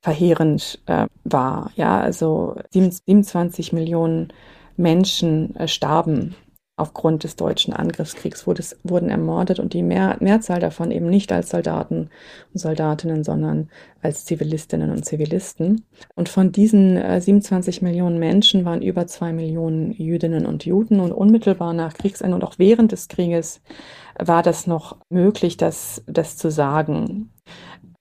verheerend äh, war. Ja, also 27 Millionen Menschen äh, starben aufgrund des deutschen Angriffskriegs wurde wurden ermordet und die Mehr, Mehrzahl davon eben nicht als Soldaten und Soldatinnen, sondern als Zivilistinnen und Zivilisten. Und von diesen äh, 27 Millionen Menschen waren über zwei Millionen Jüdinnen und Juden und unmittelbar nach Kriegsende und auch während des Krieges war das noch möglich, das, das zu sagen.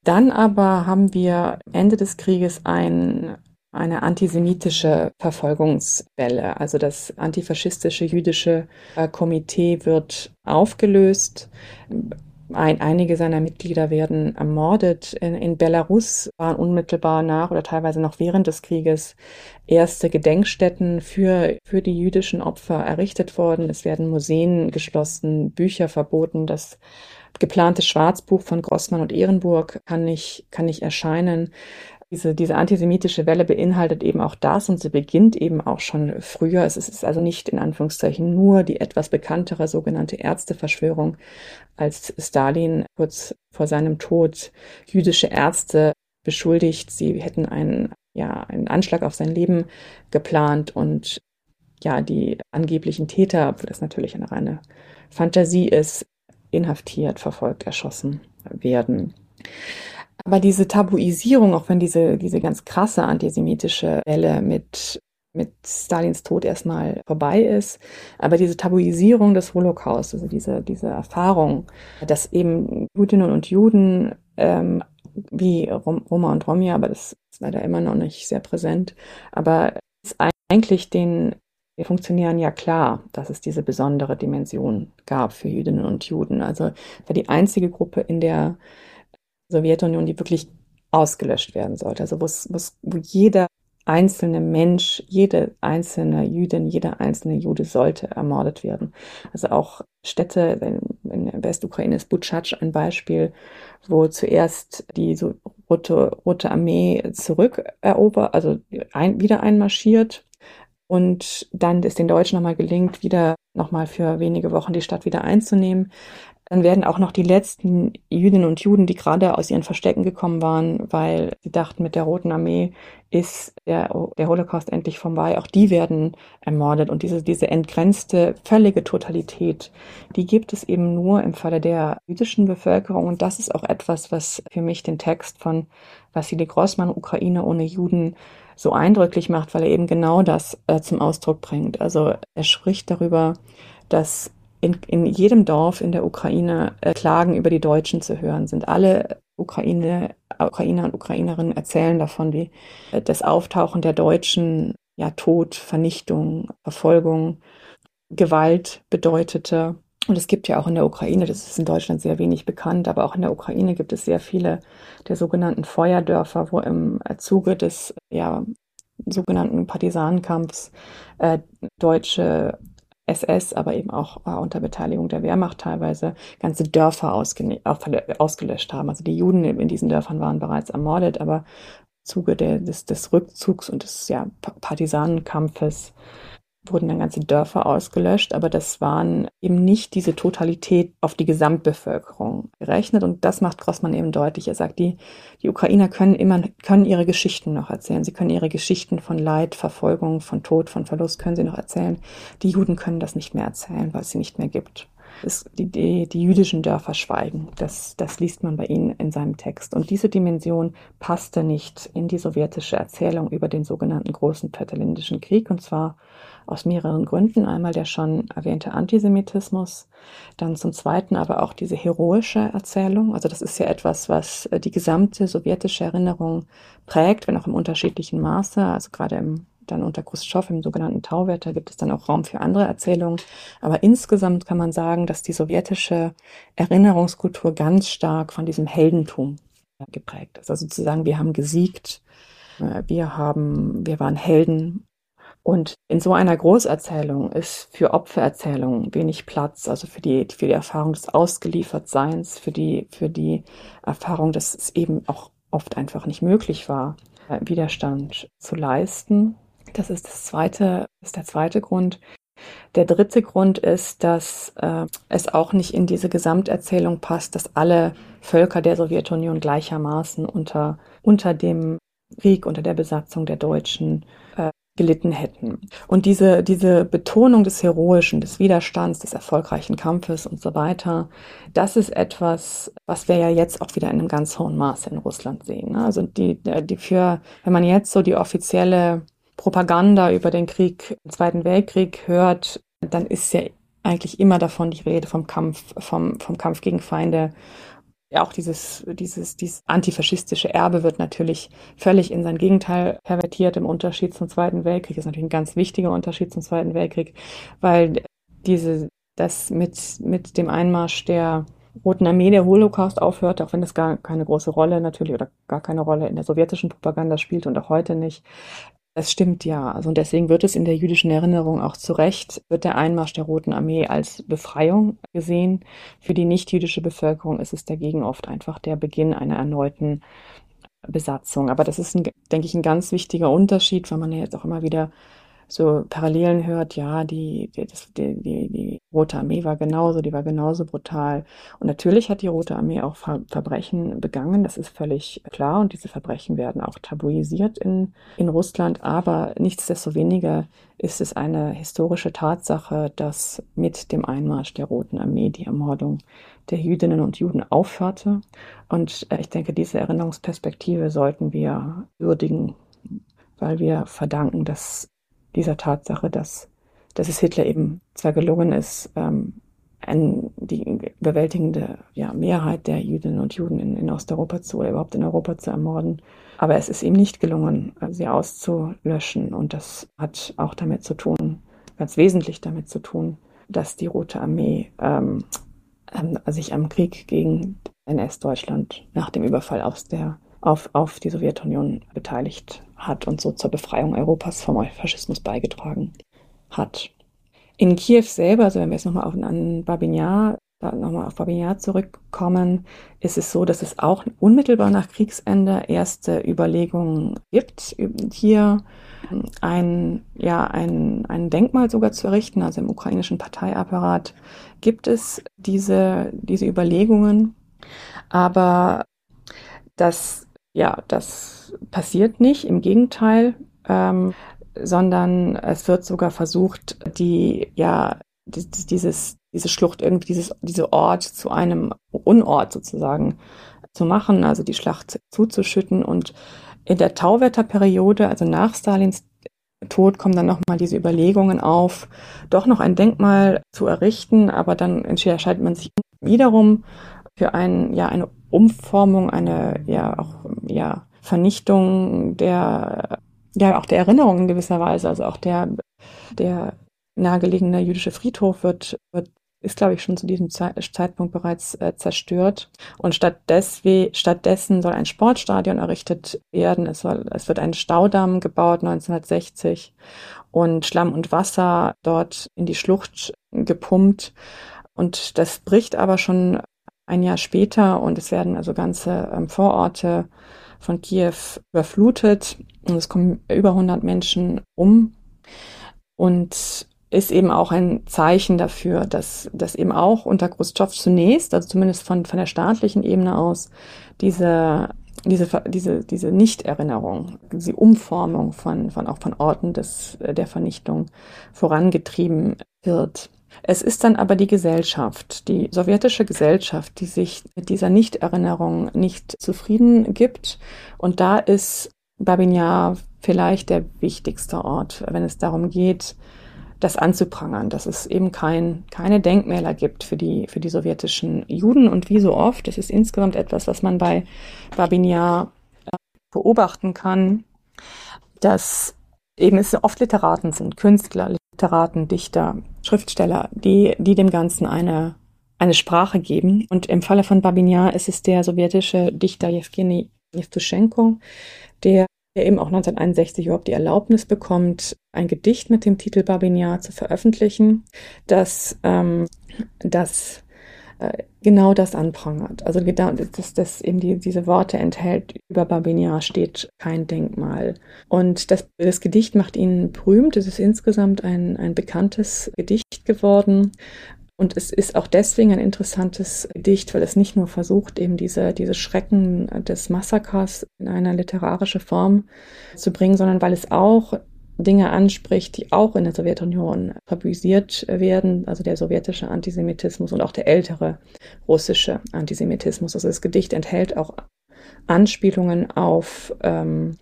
Dann aber haben wir Ende des Krieges ein eine antisemitische Verfolgungswelle. Also das antifaschistische jüdische äh, Komitee wird aufgelöst. Ein, einige seiner Mitglieder werden ermordet. In, in, Belarus waren unmittelbar nach oder teilweise noch während des Krieges erste Gedenkstätten für, für die jüdischen Opfer errichtet worden. Es werden Museen geschlossen, Bücher verboten. Das geplante Schwarzbuch von Grossmann und Ehrenburg kann nicht, kann nicht erscheinen. Diese, diese antisemitische Welle beinhaltet eben auch das und sie beginnt eben auch schon früher. Es ist also nicht in Anführungszeichen nur die etwas bekanntere sogenannte Ärzteverschwörung, als Stalin kurz vor seinem Tod jüdische Ärzte beschuldigt, sie hätten einen, ja, einen Anschlag auf sein Leben geplant und ja, die angeblichen Täter, obwohl das natürlich eine reine Fantasie ist, inhaftiert, verfolgt, erschossen werden. Aber diese Tabuisierung, auch wenn diese, diese ganz krasse antisemitische Welle mit, mit Stalins Tod erstmal vorbei ist, aber diese Tabuisierung des Holocaust, also diese, diese Erfahrung, dass eben Judinnen und Juden ähm, wie Roma und Romja, aber das ist leider immer noch nicht sehr präsent. Aber ist eigentlich den Funktionären ja klar, dass es diese besondere Dimension gab für Jüdinnen und Juden. Also war die einzige Gruppe in der Sowjetunion, die wirklich ausgelöscht werden sollte. Also wo, wo jeder einzelne Mensch, jede einzelne Jüdin, jeder einzelne Jude sollte ermordet werden. Also auch Städte in, in Westukraine ist Butschatsch ein Beispiel, wo zuerst die so rote, rote Armee zurückerobert, also ein, wieder einmarschiert und dann ist den Deutschen nochmal gelingt, wieder nochmal für wenige Wochen die Stadt wieder einzunehmen. Dann werden auch noch die letzten Jüdinnen und Juden, die gerade aus ihren Verstecken gekommen waren, weil sie dachten, mit der Roten Armee ist der, der Holocaust endlich vorbei, auch die werden ermordet. Und diese, diese entgrenzte, völlige Totalität, die gibt es eben nur im Falle der jüdischen Bevölkerung. Und das ist auch etwas, was für mich den Text von Vassili Grossmann, Ukraine ohne Juden, so eindrücklich macht, weil er eben genau das äh, zum Ausdruck bringt. Also er spricht darüber, dass in, in jedem Dorf in der Ukraine äh, Klagen über die Deutschen zu hören sind. Alle Ukraine, Ukrainer und Ukrainerinnen erzählen davon, wie äh, das Auftauchen der Deutschen ja Tod, Vernichtung, Verfolgung, Gewalt bedeutete. Und es gibt ja auch in der Ukraine, das ist in Deutschland sehr wenig bekannt, aber auch in der Ukraine gibt es sehr viele der sogenannten Feuerdörfer, wo im Zuge des ja, sogenannten Partisanenkampfs äh, deutsche SS, aber eben auch äh, unter Beteiligung der Wehrmacht teilweise ganze Dörfer ausgelöscht haben. Also die Juden in diesen Dörfern waren bereits ermordet, aber im Zuge der, des, des Rückzugs und des ja, Partisanenkampfes wurden dann ganze Dörfer ausgelöscht, aber das waren eben nicht diese Totalität auf die Gesamtbevölkerung gerechnet und das macht Grossmann eben deutlich. Er sagt, die, die Ukrainer können immer, können ihre Geschichten noch erzählen. Sie können ihre Geschichten von Leid, Verfolgung, von Tod, von Verlust können sie noch erzählen. Die Juden können das nicht mehr erzählen, weil es sie nicht mehr gibt. Es, die, die, die jüdischen Dörfer schweigen. Das, das liest man bei Ihnen in seinem Text. Und diese Dimension passte nicht in die sowjetische Erzählung über den sogenannten Großen Vaterländischen Krieg. Und zwar aus mehreren Gründen. Einmal der schon erwähnte Antisemitismus, dann zum Zweiten aber auch diese heroische Erzählung. Also das ist ja etwas, was äh, die gesamte sowjetische Erinnerung prägt, wenn auch im unterschiedlichen Maße. Also gerade im dann unter Khrushchev im sogenannten Tauwetter gibt es dann auch Raum für andere Erzählungen. Aber insgesamt kann man sagen, dass die sowjetische Erinnerungskultur ganz stark von diesem Heldentum geprägt ist. Also sozusagen, wir haben gesiegt, äh, wir haben, wir waren Helden und in so einer Großerzählung ist für Opfererzählungen wenig Platz, also für die, für die Erfahrung des Ausgeliefertseins, für die, für die Erfahrung, dass es eben auch oft einfach nicht möglich war, äh, Widerstand zu leisten. Das ist das zweite, ist der zweite Grund. Der dritte Grund ist, dass äh, es auch nicht in diese Gesamterzählung passt, dass alle Völker der Sowjetunion gleichermaßen unter, unter dem Krieg, unter der Besatzung der Deutschen gelitten hätten. Und diese, diese Betonung des Heroischen, des Widerstands, des erfolgreichen Kampfes und so weiter, das ist etwas, was wir ja jetzt auch wieder in einem ganz hohen Maße in Russland sehen. Ne? Also die, die für, wenn man jetzt so die offizielle Propaganda über den Krieg, den Zweiten Weltkrieg hört, dann ist ja eigentlich immer davon die Rede vom Kampf, vom, vom Kampf gegen Feinde ja, auch dieses, dieses, dieses antifaschistische Erbe wird natürlich völlig in sein Gegenteil pervertiert im Unterschied zum Zweiten Weltkrieg. Das ist natürlich ein ganz wichtiger Unterschied zum Zweiten Weltkrieg, weil diese, das mit, mit dem Einmarsch der Roten Armee der Holocaust aufhörte, auch wenn das gar keine große Rolle natürlich oder gar keine Rolle in der sowjetischen Propaganda spielt und auch heute nicht. Es stimmt ja. Also und deswegen wird es in der jüdischen Erinnerung auch zu Recht, wird der Einmarsch der Roten Armee als Befreiung gesehen. Für die nicht-jüdische Bevölkerung ist es dagegen oft einfach der Beginn einer erneuten Besatzung. Aber das ist, ein, denke ich, ein ganz wichtiger Unterschied, weil man ja jetzt auch immer wieder so Parallelen hört, ja, die, die, die, die, die Rote Armee war genauso, die war genauso brutal. Und natürlich hat die Rote Armee auch Ver Verbrechen begangen, das ist völlig klar. Und diese Verbrechen werden auch tabuisiert in, in Russland. Aber nichtsdestoweniger ist es eine historische Tatsache, dass mit dem Einmarsch der Roten Armee die Ermordung der Jüdinnen und Juden aufhörte. Und äh, ich denke, diese Erinnerungsperspektive sollten wir würdigen, weil wir verdanken, dass dieser Tatsache, dass, dass es Hitler eben zwar gelungen ist, ähm, ein, die überwältigende ja, Mehrheit der Jüdinnen und Juden in, in Osteuropa zu oder überhaupt in Europa zu ermorden. Aber es ist ihm nicht gelungen, sie auszulöschen. Und das hat auch damit zu tun, ganz wesentlich damit zu tun, dass die Rote Armee ähm, ähm, sich am Krieg gegen NS-Deutschland nach dem Überfall aus der, auf, auf die Sowjetunion beteiligt hat und so zur Befreiung Europas vom Faschismus beigetragen hat. In Kiew selber, also wenn wir jetzt nochmal auf, an Babinjar, nochmal auf Babinjar zurückkommen, ist es so, dass es auch unmittelbar nach Kriegsende erste Überlegungen gibt, hier ein, ja, ein, ein Denkmal sogar zu errichten. Also im ukrainischen Parteiapparat gibt es diese, diese Überlegungen. Aber das, ja, das passiert nicht. Im Gegenteil, ähm, sondern es wird sogar versucht, die, ja, dieses, diese Schlucht irgendwie, dieses, diese Ort zu einem Unort sozusagen zu machen, also die Schlacht zuzuschütten und in der Tauwetterperiode, also nach Stalins Tod, kommen dann nochmal diese Überlegungen auf, doch noch ein Denkmal zu errichten, aber dann entscheidet man sich wiederum für ein, ja, eine Umformung, eine, ja, auch, ja, Vernichtung der ja auch der Erinnerung in gewisser Weise, also auch der, der nahegelegene jüdische Friedhof wird, wird ist, glaube ich, schon zu diesem Zeitpunkt bereits äh, zerstört. Und stattdessen, soll ein Sportstadion errichtet werden. Es, soll, es wird ein Staudamm gebaut 1960 und Schlamm und Wasser dort in die Schlucht gepumpt. Und das bricht aber schon ein Jahr später und es werden also ganze ähm, Vororte von Kiew überflutet und es kommen über 100 Menschen um und ist eben auch ein Zeichen dafür, dass, dass eben auch unter Khrushchev zunächst, also zumindest von, von der staatlichen Ebene aus, diese, diese, diese, diese Nichterinnerung, diese Umformung von, von auch von Orten des, der Vernichtung vorangetrieben wird. Es ist dann aber die Gesellschaft, die sowjetische Gesellschaft, die sich mit dieser Nichterinnerung nicht zufrieden gibt. Und da ist Babinjar vielleicht der wichtigste Ort, wenn es darum geht, das anzuprangern, dass es eben kein, keine Denkmäler gibt für die, für die sowjetischen Juden. Und wie so oft, das ist insgesamt etwas, was man bei Babinjar äh, beobachten kann, dass eben es oft Literaten sind, Künstler, Literaten, Dichter, Schriftsteller, die, die dem Ganzen eine, eine Sprache geben. Und im Falle von Babinjar ist es der sowjetische Dichter Jewgeni Jewtuschenko, der, der eben auch 1961 überhaupt die Erlaubnis bekommt, ein Gedicht mit dem Titel Babinjar zu veröffentlichen, das, ähm, das genau das anprangert. Also genau, dass das eben die, diese Worte enthält, über Babinjar steht kein Denkmal. Und das, das Gedicht macht ihn berühmt. Es ist insgesamt ein, ein bekanntes Gedicht geworden. Und es ist auch deswegen ein interessantes Gedicht, weil es nicht nur versucht, eben diese, diese Schrecken des Massakers in eine literarische Form zu bringen, sondern weil es auch Dinge anspricht, die auch in der Sowjetunion tabuisiert werden, also der sowjetische Antisemitismus und auch der ältere russische Antisemitismus. Also das Gedicht enthält auch Anspielungen auf, ähm,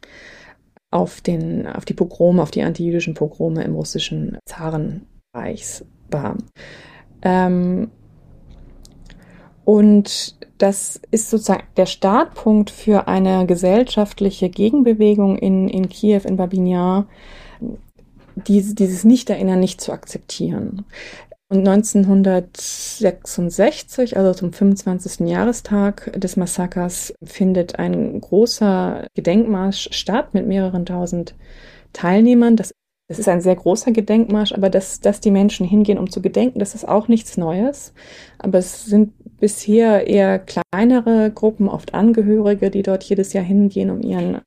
auf, den, auf die Pogrome, auf die antijüdischen Pogrome im russischen Zarenreichs war. Ähm, und das ist sozusagen der Startpunkt für eine gesellschaftliche Gegenbewegung in, in Kiew, in Babinjar, diese, dieses Nicht-Erinnern nicht zu akzeptieren. Und 1966, also zum 25. Jahrestag des Massakers, findet ein großer Gedenkmarsch statt mit mehreren tausend Teilnehmern. Das, das ist ein sehr großer Gedenkmarsch, aber dass, dass die Menschen hingehen, um zu gedenken, das ist auch nichts Neues. Aber es sind bisher eher kleinere Gruppen, oft Angehörige, die dort jedes Jahr hingehen, um ihren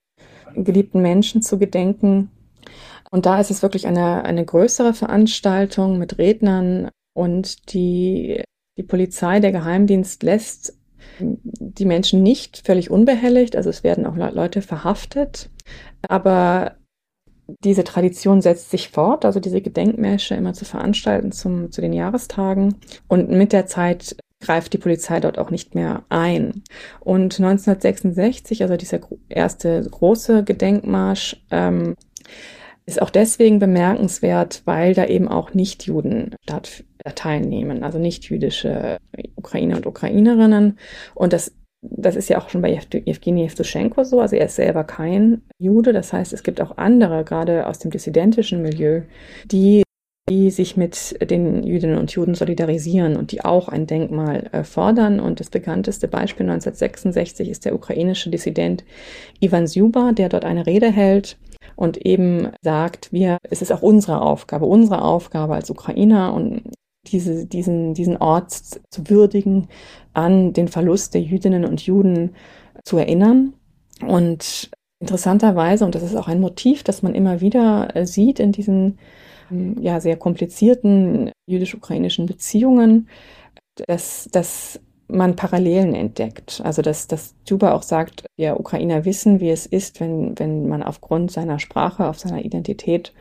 geliebten Menschen zu gedenken. Und da ist es wirklich eine, eine größere Veranstaltung mit Rednern und die, die Polizei, der Geheimdienst lässt die Menschen nicht völlig unbehelligt. Also es werden auch Leute verhaftet. Aber diese Tradition setzt sich fort, also diese Gedenkmärsche immer zu veranstalten zum, zu den Jahrestagen. Und mit der Zeit greift die Polizei dort auch nicht mehr ein. Und 1966, also dieser erste große Gedenkmarsch, ähm, ist auch deswegen bemerkenswert, weil da eben auch Nichtjuden statt teilnehmen, also nicht-jüdische Ukrainer und Ukrainerinnen. Und das, das ist ja auch schon bei Evgeny Evtuschenko so. Also er ist selber kein Jude. Das heißt, es gibt auch andere, gerade aus dem dissidentischen Milieu, die die sich mit den Jüdinnen und Juden solidarisieren und die auch ein Denkmal äh, fordern. Und das bekannteste Beispiel 1966 ist der ukrainische Dissident Ivan Zyuba, der dort eine Rede hält und eben sagt, wir, es ist auch unsere Aufgabe, unsere Aufgabe als Ukrainer und diese, diesen, diesen Ort zu würdigen, an den Verlust der Jüdinnen und Juden zu erinnern. Und interessanterweise, und das ist auch ein Motiv, das man immer wieder äh, sieht in diesen ja, sehr komplizierten jüdisch-ukrainischen Beziehungen, dass, dass man Parallelen entdeckt. Also dass, dass Juba auch sagt, ja, Ukrainer wissen, wie es ist, wenn, wenn man aufgrund seiner Sprache, auf seiner Identität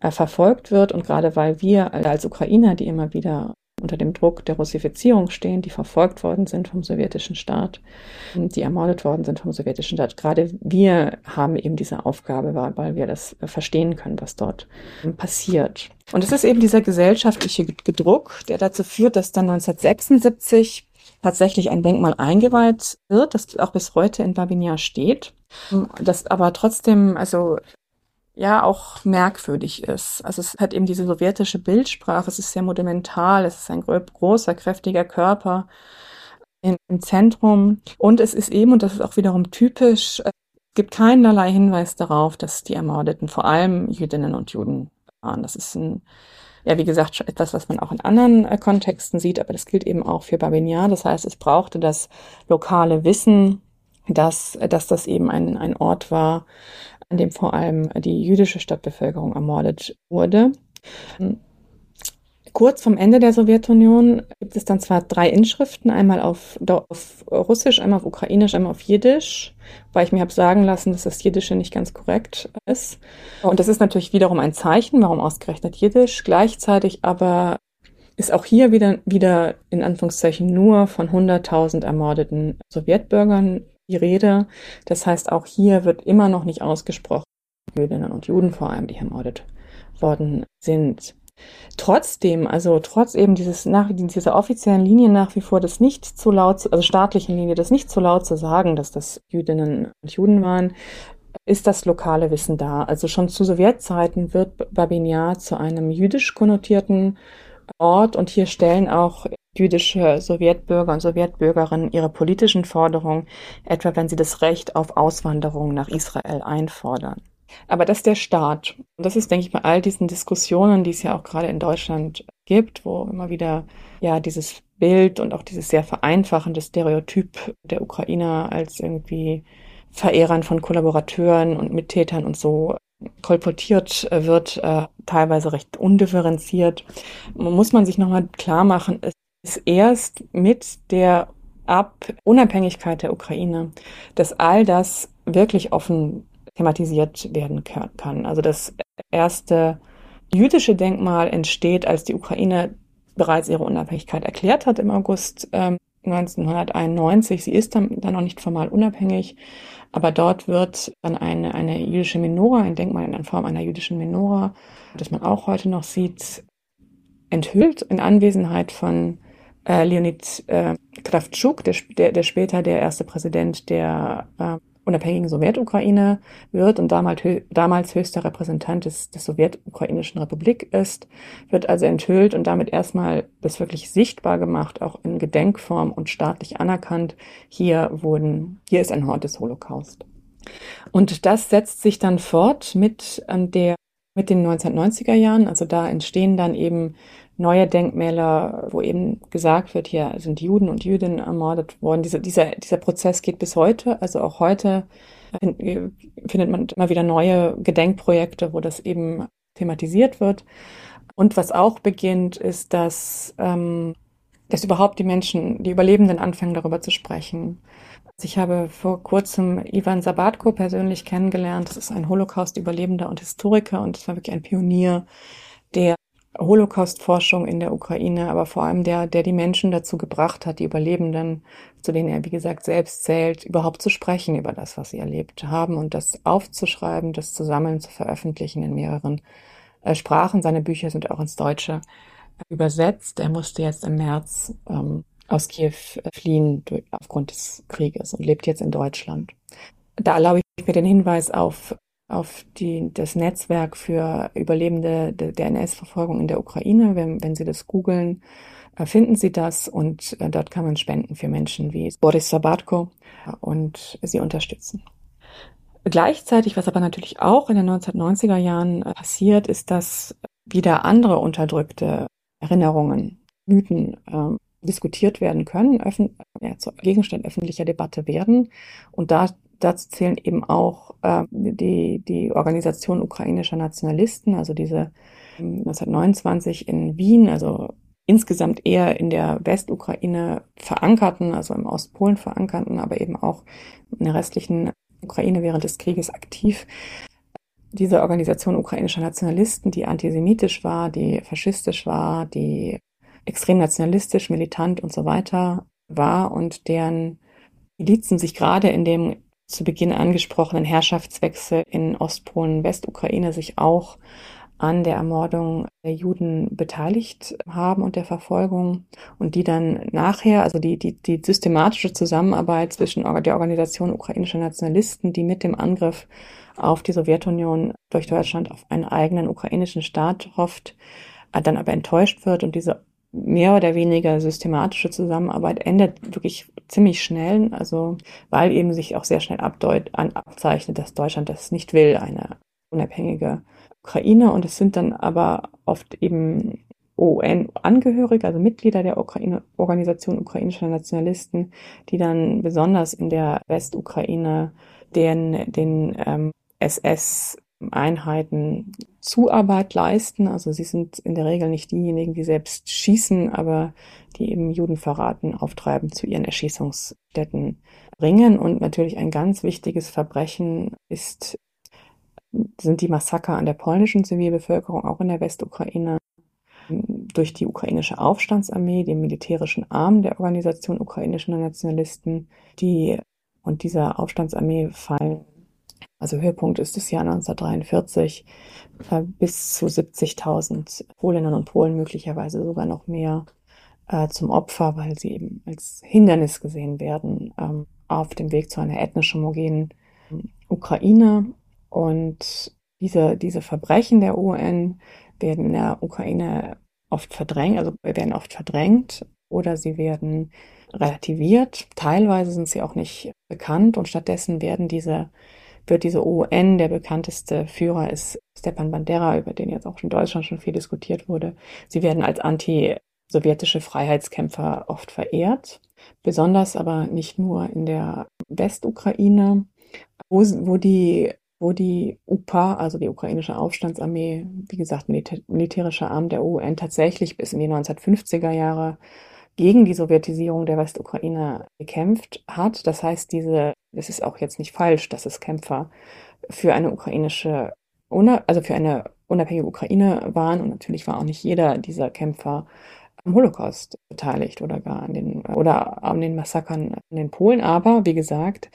äh, verfolgt wird. Und gerade weil wir als Ukrainer, die immer wieder unter dem Druck der Russifizierung stehen, die verfolgt worden sind vom sowjetischen Staat, die ermordet worden sind vom sowjetischen Staat. Gerade wir haben eben diese Aufgabe, weil wir das verstehen können, was dort passiert. Und es ist eben dieser gesellschaftliche Gedruck, der dazu führt, dass dann 1976 tatsächlich ein Denkmal eingeweiht wird, das auch bis heute in Babinja steht, das aber trotzdem, also ja auch merkwürdig ist. Also es hat eben diese sowjetische Bildsprache, es ist sehr monumental, es ist ein großer, kräftiger Körper im Zentrum und es ist eben, und das ist auch wiederum typisch, es gibt keinerlei Hinweis darauf, dass die Ermordeten vor allem Jüdinnen und Juden waren. Das ist ein, ja, wie gesagt, etwas, was man auch in anderen äh, Kontexten sieht, aber das gilt eben auch für Babinjar. Das heißt, es brauchte das lokale Wissen, dass, dass das eben ein, ein Ort war, an dem vor allem die jüdische Stadtbevölkerung ermordet wurde. Kurz vom Ende der Sowjetunion gibt es dann zwar drei Inschriften, einmal auf, auf Russisch, einmal auf Ukrainisch, einmal auf Jiddisch, weil ich mir habe sagen lassen, dass das Jiddische nicht ganz korrekt ist. Und das ist natürlich wiederum ein Zeichen, warum ausgerechnet Jiddisch. Gleichzeitig aber ist auch hier wieder, wieder in Anführungszeichen nur von 100.000 ermordeten Sowjetbürgern die Rede. Das heißt, auch hier wird immer noch nicht ausgesprochen, Jüdinnen und Juden vor allem, die ermordet worden sind. Trotzdem, also trotz eben dieses nach dieser offiziellen Linie nach wie vor das nicht zu laut, also staatlichen Linie, das nicht zu laut zu sagen, dass das Jüdinnen und Juden waren, ist das lokale Wissen da. Also schon zu Sowjetzeiten wird Babinjar zu einem jüdisch konnotierten Ort und hier stellen auch jüdische Sowjetbürger und Sowjetbürgerinnen ihre politischen Forderungen, etwa wenn sie das Recht auf Auswanderung nach Israel einfordern. Aber das ist der Staat. Und das ist, denke ich, bei all diesen Diskussionen, die es ja auch gerade in Deutschland gibt, wo immer wieder ja dieses Bild und auch dieses sehr vereinfachende Stereotyp der Ukrainer als irgendwie Verehrern von Kollaborateuren und Mittätern und so kolportiert wird, äh, teilweise recht undifferenziert. Muss man sich nochmal klar machen, es ist erst mit der Ab Unabhängigkeit der Ukraine, dass all das wirklich offen thematisiert werden kann. Also das erste jüdische Denkmal entsteht, als die Ukraine bereits ihre Unabhängigkeit erklärt hat im August ähm, 1991. Sie ist dann, dann noch nicht formal unabhängig, aber dort wird dann eine, eine jüdische Menora, ein Denkmal in Form einer jüdischen Menora, das man auch heute noch sieht, enthüllt in Anwesenheit von äh, Leonid äh, Kravtschuk, der, der, der später der erste Präsident der äh, unabhängigen Sowjetukraine wird und damals, damals höchster Repräsentant des, des Sowjetukrainischen Republik ist, wird also enthüllt und damit erstmal das wirklich sichtbar gemacht, auch in Gedenkform und staatlich anerkannt. Hier wurden, hier ist ein Hort des Holocaust. Und das setzt sich dann fort mit der mit den 1990er Jahren. Also da entstehen dann eben neue Denkmäler, wo eben gesagt wird, hier sind Juden und Jüdinnen ermordet worden. Dieser, dieser, dieser Prozess geht bis heute. Also auch heute findet man immer wieder neue Gedenkprojekte, wo das eben thematisiert wird. Und was auch beginnt, ist, dass, ähm, dass überhaupt die Menschen, die Überlebenden anfangen, darüber zu sprechen. Also ich habe vor kurzem Ivan Sabatko persönlich kennengelernt. Das ist ein Holocaust-Überlebender und Historiker und das war wirklich ein Pionier, der Holocaust-Forschung in der Ukraine, aber vor allem der, der die Menschen dazu gebracht hat, die Überlebenden, zu denen er, wie gesagt, selbst zählt, überhaupt zu sprechen über das, was sie erlebt haben und das aufzuschreiben, das zu sammeln, zu veröffentlichen in mehreren äh, Sprachen. Seine Bücher sind auch ins Deutsche übersetzt. Er musste jetzt im März ähm, aus Kiew fliehen durch, aufgrund des Krieges und lebt jetzt in Deutschland. Da erlaube ich mir den Hinweis auf auf die, das Netzwerk für Überlebende der NS-Verfolgung in der Ukraine. Wenn, wenn Sie das googeln, äh, finden Sie das und äh, dort kann man spenden für Menschen wie Boris Sabatko und sie unterstützen. Gleichzeitig, was aber natürlich auch in den 1990er Jahren äh, passiert, ist, dass wieder andere unterdrückte Erinnerungen, Mythen äh, diskutiert werden können, öffn ja, Gegenstand öffentlicher Debatte werden. Und da dazu zählen eben auch äh, die, die Organisation ukrainischer Nationalisten, also diese 1929 ähm, in Wien, also insgesamt eher in der Westukraine verankerten, also im Ostpolen verankerten, aber eben auch in der restlichen Ukraine während des Krieges aktiv. Diese Organisation ukrainischer Nationalisten, die antisemitisch war, die faschistisch war, die extrem nationalistisch, militant und so weiter war und deren Milizen sich gerade in dem zu Beginn angesprochenen Herrschaftswechsel in Ostpolen, Westukraine sich auch an der Ermordung der Juden beteiligt haben und der Verfolgung und die dann nachher, also die, die, die systematische Zusammenarbeit zwischen der Organisation ukrainischer Nationalisten, die mit dem Angriff auf die Sowjetunion durch Deutschland auf einen eigenen ukrainischen Staat hofft, dann aber enttäuscht wird und diese mehr oder weniger systematische Zusammenarbeit endet wirklich ziemlich schnell, also weil eben sich auch sehr schnell abdeut abzeichnet, dass Deutschland das nicht will, eine unabhängige Ukraine. Und es sind dann aber oft eben UN-Angehörige, also Mitglieder der Ukraine, Organisation ukrainischer Nationalisten, die dann besonders in der Westukraine den, den ähm, SS Einheiten Zuarbeit leisten. Also sie sind in der Regel nicht diejenigen, die selbst schießen, aber die eben Juden verraten, auftreiben, zu ihren Erschießungsstätten bringen. Und natürlich ein ganz wichtiges Verbrechen ist, sind die Massaker an der polnischen Zivilbevölkerung, auch in der Westukraine, durch die ukrainische Aufstandsarmee, den militärischen Arm der Organisation ukrainischer Nationalisten, die und dieser Aufstandsarmee fallen also Höhepunkt ist das Jahr 1943, äh, bis zu 70.000 Polinnen und Polen, möglicherweise sogar noch mehr, äh, zum Opfer, weil sie eben als Hindernis gesehen werden ähm, auf dem Weg zu einer ethnisch homogenen ähm, Ukraine. Und diese, diese Verbrechen der UN werden in der Ukraine oft verdrängt, also werden oft verdrängt oder sie werden relativiert. Teilweise sind sie auch nicht bekannt und stattdessen werden diese wird diese UN, der bekannteste Führer ist Stepan Bandera, über den jetzt auch in Deutschland schon viel diskutiert wurde. Sie werden als anti-sowjetische Freiheitskämpfer oft verehrt, besonders aber nicht nur in der Westukraine, wo, wo die wo die UPA, also die ukrainische Aufstandsarmee, wie gesagt, militä militärischer Arm der UN, tatsächlich bis in die 1950er Jahre gegen die Sowjetisierung der Westukraine gekämpft hat. Das heißt, diese, es ist auch jetzt nicht falsch, dass es Kämpfer für eine ukrainische, also für eine unabhängige Ukraine waren. Und natürlich war auch nicht jeder dieser Kämpfer am Holocaust beteiligt oder gar an den, oder an den Massakern in den Polen. Aber wie gesagt,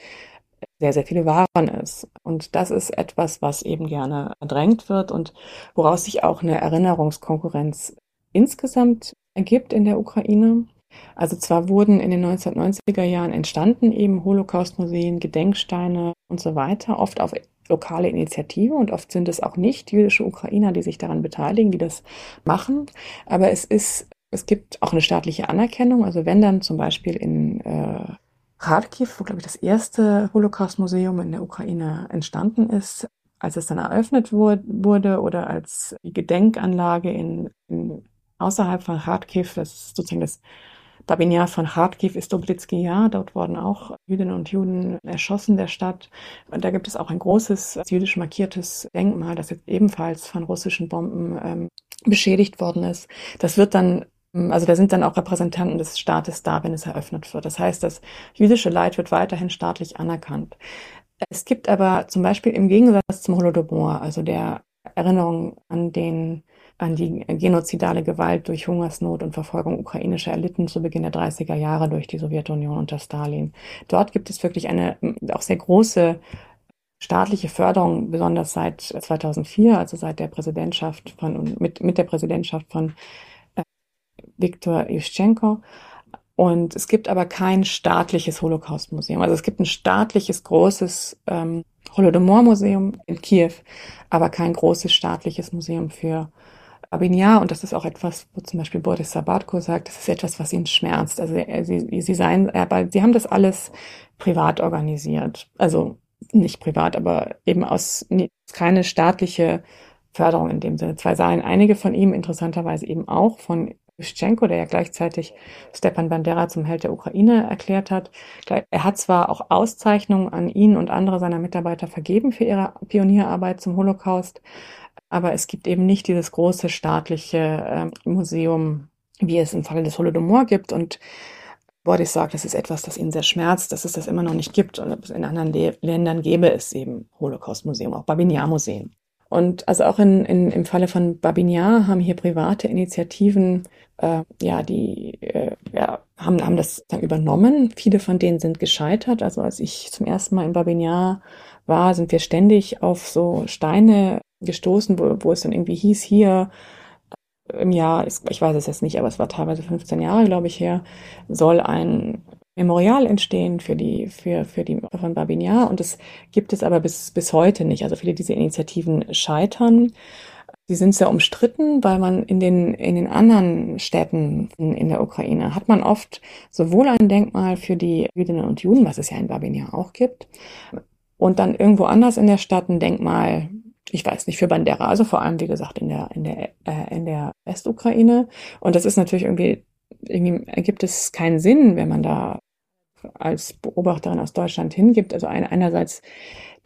sehr, sehr viele waren es. Und das ist etwas, was eben gerne verdrängt wird und woraus sich auch eine Erinnerungskonkurrenz insgesamt ergibt in der Ukraine. Also zwar wurden in den 1990er Jahren entstanden eben Holocaust-Museen, Gedenksteine und so weiter, oft auf lokale Initiative und oft sind es auch nicht jüdische Ukrainer, die sich daran beteiligen, die das machen. Aber es ist, es gibt auch eine staatliche Anerkennung. Also wenn dann zum Beispiel in äh, Kharkiv, wo glaube ich das erste Holocaust-Museum in der Ukraine entstanden ist, als es dann eröffnet wurde oder als Gedenkanlage in, in außerhalb von Kharkiv, das ist sozusagen das Babinjar von Kharkiv ist Doblitzky Jahr. Dort wurden auch Jüdinnen und Juden erschossen der Stadt. Und da gibt es auch ein großes jüdisch markiertes Denkmal, das jetzt ebenfalls von russischen Bomben ähm, beschädigt worden ist. Das wird dann also da sind dann auch Repräsentanten des Staates da, wenn es eröffnet wird. Das heißt, das jüdische Leid wird weiterhin staatlich anerkannt. Es gibt aber zum Beispiel im Gegensatz zum Holodomor, also der Erinnerung an den an die genozidale Gewalt durch Hungersnot und Verfolgung ukrainischer Eliten zu Beginn der 30er Jahre durch die Sowjetunion unter Stalin. Dort gibt es wirklich eine auch sehr große staatliche Förderung, besonders seit 2004, also seit der Präsidentschaft von, mit, mit der Präsidentschaft von äh, Viktor Yushchenko. Und es gibt aber kein staatliches Holocaust-Museum. Also es gibt ein staatliches großes ähm, Holodomor-Museum in Kiew, aber kein großes staatliches Museum für Babinjar. Und das ist auch etwas, wo zum Beispiel Boris Sabatko sagt, das ist etwas, was ihn schmerzt. Also sie, sie seien, aber sie haben das alles privat organisiert. Also nicht privat, aber eben aus keine staatliche Förderung in dem Sinne. Zwei seien einige von ihm interessanterweise eben auch von Juschenko, der ja gleichzeitig Stepan Bandera zum Held der Ukraine erklärt hat. Er hat zwar auch Auszeichnungen an ihn und andere seiner Mitarbeiter vergeben für ihre Pionierarbeit zum Holocaust, aber es gibt eben nicht dieses große staatliche äh, Museum, wie es im Falle des Holodomor gibt und Boris sagt, das ist etwas, das ihn sehr schmerzt, dass es das immer noch nicht gibt und in anderen Le Ländern gäbe es eben Holocaust-Museum, auch Babinjar-Museen. Und also auch in, in, im Falle von Babinjar haben hier private Initiativen, äh, ja, die äh, ja, haben, haben das dann übernommen. Viele von denen sind gescheitert. Also als ich zum ersten Mal in Babinjar war, sind wir ständig auf so Steine gestoßen, wo, wo es dann irgendwie hieß, hier im Jahr, ich weiß es jetzt nicht, aber es war teilweise 15 Jahre, glaube ich, her, soll ein Memorial entstehen für die, für, für die von Babinjar und das gibt es aber bis, bis heute nicht. Also viele dieser Initiativen scheitern. Sie sind sehr umstritten, weil man in den, in den anderen Städten in, in der Ukraine hat man oft sowohl ein Denkmal für die Jüdinnen und Juden, was es ja in Babinjar auch gibt, und dann irgendwo anders in der Stadt ein Denkmal ich weiß nicht, für Bandera, also vor allem, wie gesagt, in der, in der, äh, in der Westukraine. Und das ist natürlich irgendwie, irgendwie ergibt es keinen Sinn, wenn man da als Beobachterin aus Deutschland hingibt. Also ein, einerseits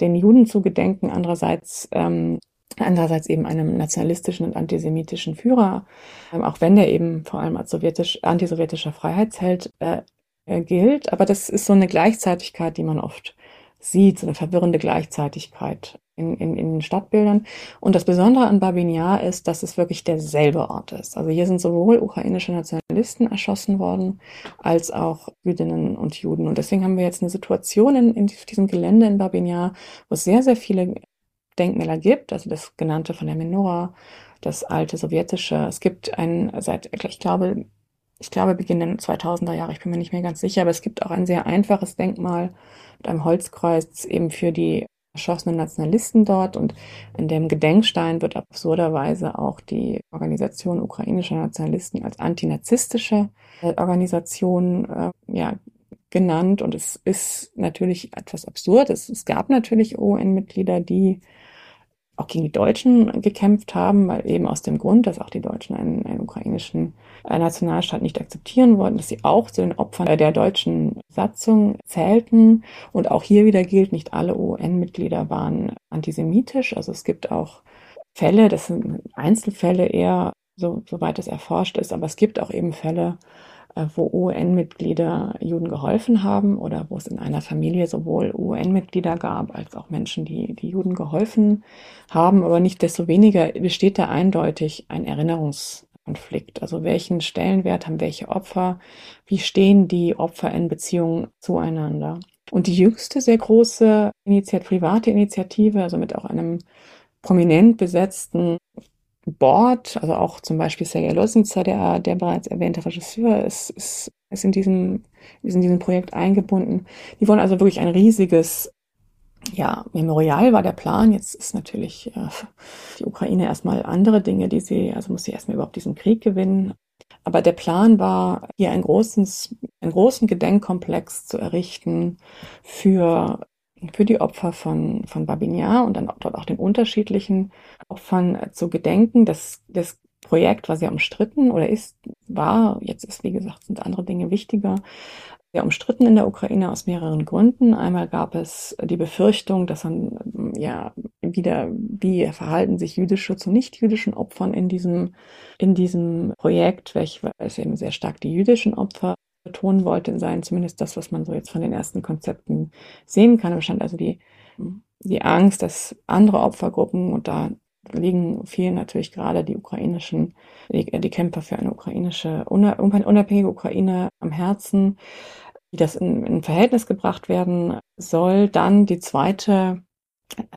den Juden zu gedenken, andererseits, ähm, andererseits eben einem nationalistischen und antisemitischen Führer, ähm, auch wenn der eben vor allem als sowjetisch, antisowjetischer Freiheitsheld äh, äh, gilt. Aber das ist so eine Gleichzeitigkeit, die man oft sieht, so eine verwirrende Gleichzeitigkeit in, in, in den Stadtbildern. Und das Besondere an Babinjar ist, dass es wirklich derselbe Ort ist. Also hier sind sowohl ukrainische Nationalisten erschossen worden, als auch Jüdinnen und Juden. Und deswegen haben wir jetzt eine Situation in, in diesem Gelände in Babinjar, wo es sehr, sehr viele Denkmäler gibt, also das genannte von der Menora, das alte sowjetische. Es gibt ein, seit, ich glaube, ich glaube, Beginn der 2000er Jahre, ich bin mir nicht mehr ganz sicher, aber es gibt auch ein sehr einfaches Denkmal mit einem Holzkreuz eben für die erschossenen Nationalisten dort und in dem Gedenkstein wird absurderweise auch die Organisation ukrainischer Nationalisten als antinazistische äh, Organisation äh, ja, genannt und es ist natürlich etwas absurd. Es, es gab natürlich UN-Mitglieder, die auch gegen die Deutschen gekämpft haben, weil eben aus dem Grund, dass auch die Deutschen einen, einen ukrainischen Nationalstaat nicht akzeptieren wollten, dass sie auch zu den Opfern der deutschen Satzung zählten. Und auch hier wieder gilt, nicht alle UN-Mitglieder waren antisemitisch. Also es gibt auch Fälle, das sind Einzelfälle eher, so, soweit es erforscht ist, aber es gibt auch eben Fälle, äh, wo UN-Mitglieder Juden geholfen haben oder wo es in einer Familie sowohl UN-Mitglieder gab als auch Menschen, die, die Juden geholfen haben. Aber nicht desto weniger besteht da eindeutig ein Erinnerungskonflikt. Also welchen Stellenwert haben welche Opfer? Wie stehen die Opfer in Beziehung zueinander? Und die jüngste sehr große Initiative, private Initiative, also mit auch einem prominent besetzten Board, also auch zum Beispiel Sergei Losnitzer, der, der bereits erwähnte Regisseur, ist, ist, ist, in diesem, ist in diesem Projekt eingebunden. Die wollen also wirklich ein riesiges ja, Memorial war der Plan. Jetzt ist natürlich äh, die Ukraine erstmal andere Dinge, die sie, also muss sie erstmal überhaupt diesen Krieg gewinnen. Aber der Plan war, hier ein großes, einen großen Gedenkkomplex zu errichten für für die Opfer von, von Babinjar und dann dort auch den unterschiedlichen Opfern zu gedenken. Das, das Projekt war sehr umstritten oder ist, war, jetzt ist, wie gesagt, sind andere Dinge wichtiger, sehr umstritten in der Ukraine aus mehreren Gründen. Einmal gab es die Befürchtung, dass man ja wieder, wie verhalten sich jüdische zu nicht-jüdischen Opfern in diesem, in diesem Projekt, welches eben sehr stark die jüdischen Opfer betonen wollte, sein zumindest das, was man so jetzt von den ersten Konzepten sehen kann. Bestand also die, die Angst, dass andere Opfergruppen und da liegen vielen natürlich gerade die ukrainischen, die, die Kämpfer für eine ukrainische, unabhängige Ukraine am Herzen, wie das in, in Verhältnis gebracht werden soll. Dann die zweite,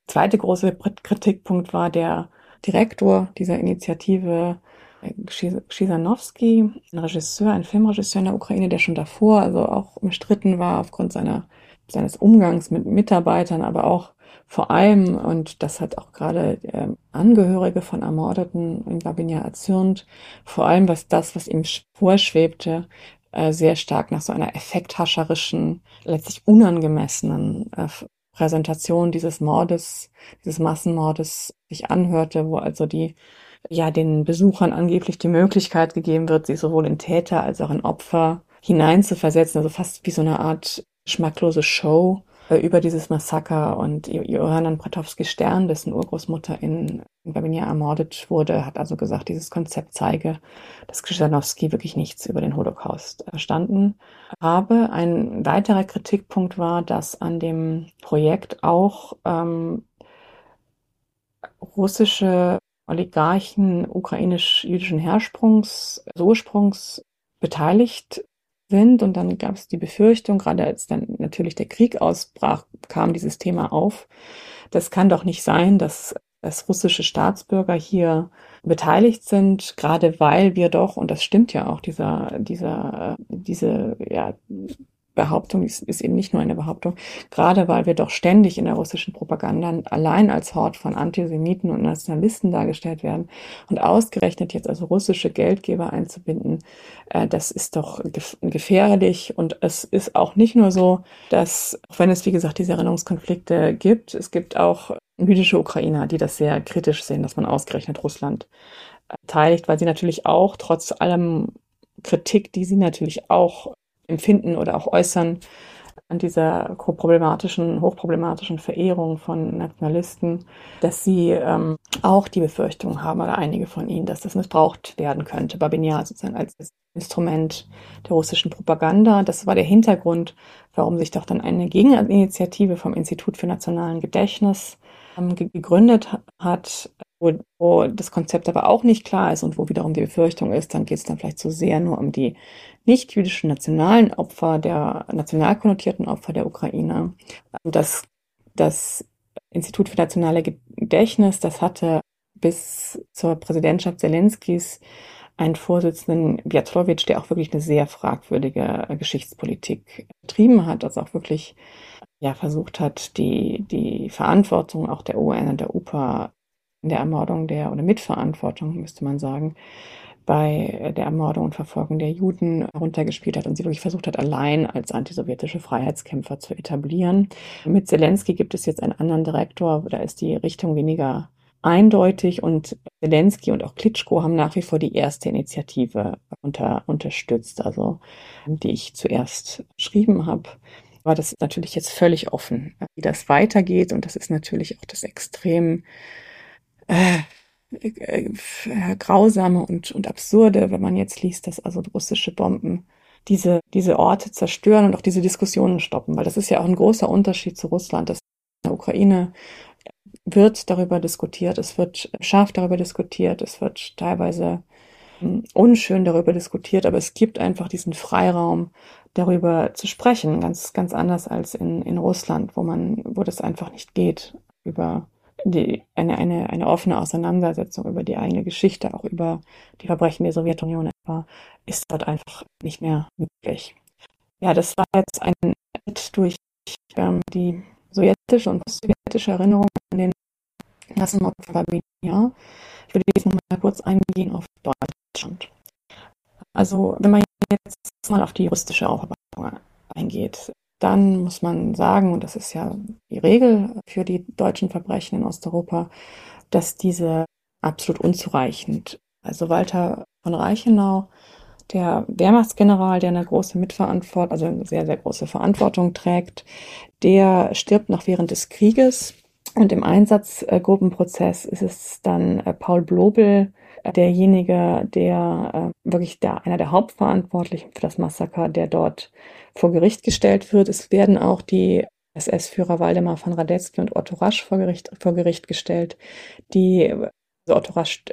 zweite große Kritikpunkt war der Direktor dieser Initiative, Schisanowski, ein Regisseur, ein Filmregisseur in der Ukraine, der schon davor also auch umstritten war aufgrund seiner, seines Umgangs mit Mitarbeitern, aber auch vor allem, und das hat auch gerade äh, Angehörige von Ermordeten in Babinja erzürnt, vor allem was das, was ihm vorschwebte, äh, sehr stark nach so einer effekthascherischen, letztlich unangemessenen äh, Präsentation dieses Mordes, dieses Massenmordes sich anhörte, wo also die ja den Besuchern angeblich die Möglichkeit gegeben wird, sich sowohl in Täter als auch in Opfer hineinzuversetzen, also fast wie so eine Art schmacklose Show über dieses Massaker und Johannan Bratowski-Stern, dessen Urgroßmutter in, in Babinja ermordet wurde, hat also gesagt, dieses Konzept zeige, dass Krzyżanowski wirklich nichts über den Holocaust verstanden habe. Ein weiterer Kritikpunkt war, dass an dem Projekt auch ähm, russische Oligarchen ukrainisch-jüdischen Hersprungs, Ursprungs beteiligt sind. Und dann gab es die Befürchtung, gerade als dann natürlich der Krieg ausbrach, kam dieses Thema auf. Das kann doch nicht sein, dass, dass russische Staatsbürger hier beteiligt sind, gerade weil wir doch, und das stimmt ja auch, dieser, dieser, diese, ja, Behauptung ist, ist eben nicht nur eine Behauptung, gerade weil wir doch ständig in der russischen Propaganda allein als Hort von Antisemiten und Nationalisten dargestellt werden und ausgerechnet jetzt also russische Geldgeber einzubinden, äh, das ist doch gef gefährlich und es ist auch nicht nur so, dass, auch wenn es wie gesagt diese Erinnerungskonflikte gibt, es gibt auch jüdische Ukrainer, die das sehr kritisch sehen, dass man ausgerechnet Russland beteiligt, weil sie natürlich auch trotz allem Kritik, die sie natürlich auch empfinden oder auch äußern an dieser problematischen, hochproblematischen Verehrung von Nationalisten, dass sie ähm, auch die Befürchtung haben, oder einige von ihnen, dass das missbraucht werden könnte, Babinja sozusagen als Instrument der russischen Propaganda. Das war der Hintergrund, warum sich doch dann eine Gegeninitiative vom Institut für nationalen Gedächtnis ähm, gegründet hat, wo, wo das Konzept aber auch nicht klar ist und wo wiederum die Befürchtung ist, dann geht es dann vielleicht zu sehr nur um die nicht-jüdischen nationalen Opfer, der national konnotierten Opfer der Ukraine. Das, das Institut für nationale Gedächtnis, das hatte bis zur Präsidentschaft Zelenskis einen Vorsitzenden Biatlowitsch, der auch wirklich eine sehr fragwürdige Geschichtspolitik betrieben hat, also auch wirklich ja versucht hat, die, die Verantwortung auch der UN und der UPA in der Ermordung der, oder Mitverantwortung, müsste man sagen, bei der Ermordung und Verfolgung der Juden heruntergespielt hat und sie wirklich versucht hat, allein als antisowjetische Freiheitskämpfer zu etablieren. Mit Zelensky gibt es jetzt einen anderen Direktor, da ist die Richtung weniger eindeutig und Zelensky und auch Klitschko haben nach wie vor die erste Initiative unter, unterstützt, also die ich zuerst geschrieben habe war das natürlich jetzt völlig offen, wie das weitergeht. Und das ist natürlich auch das extrem äh, äh, grausame und, und absurde, wenn man jetzt liest, dass also russische Bomben diese, diese Orte zerstören und auch diese Diskussionen stoppen, weil das ist ja auch ein großer Unterschied zu Russland. Das in der Ukraine wird darüber diskutiert, es wird scharf darüber diskutiert, es wird teilweise hm, unschön darüber diskutiert, aber es gibt einfach diesen Freiraum, darüber zu sprechen, ganz, ganz anders als in, in Russland, wo man, wo das einfach nicht geht, über die, eine, eine, eine offene Auseinandersetzung über die eigene Geschichte, auch über die Verbrechen der Sowjetunion etwa, ist dort einfach nicht mehr möglich. Ja, das war jetzt ein Schritt durch ähm, die sowjetische und post-sowjetische Erinnerung an den Massenmord von Babinja. Ich würde jetzt noch mal kurz eingehen auf Deutschland. Also, wenn man jetzt mal auf die juristische Aufarbeitung eingeht, dann muss man sagen, und das ist ja die Regel für die deutschen Verbrechen in Osteuropa, dass diese absolut unzureichend. Also Walter von Reichenau, der Wehrmachtsgeneral, der eine große Mitverantwortung, also eine sehr, sehr große Verantwortung trägt, der stirbt noch während des Krieges. Und im Einsatzgruppenprozess ist es dann äh, Paul Blobel, derjenige, der äh, wirklich der, einer der Hauptverantwortlichen für das Massaker, der dort vor Gericht gestellt wird. Es werden auch die SS-Führer Waldemar von Radetzky und Otto Rasch vor Gericht, vor Gericht gestellt, die Also Otto Rasch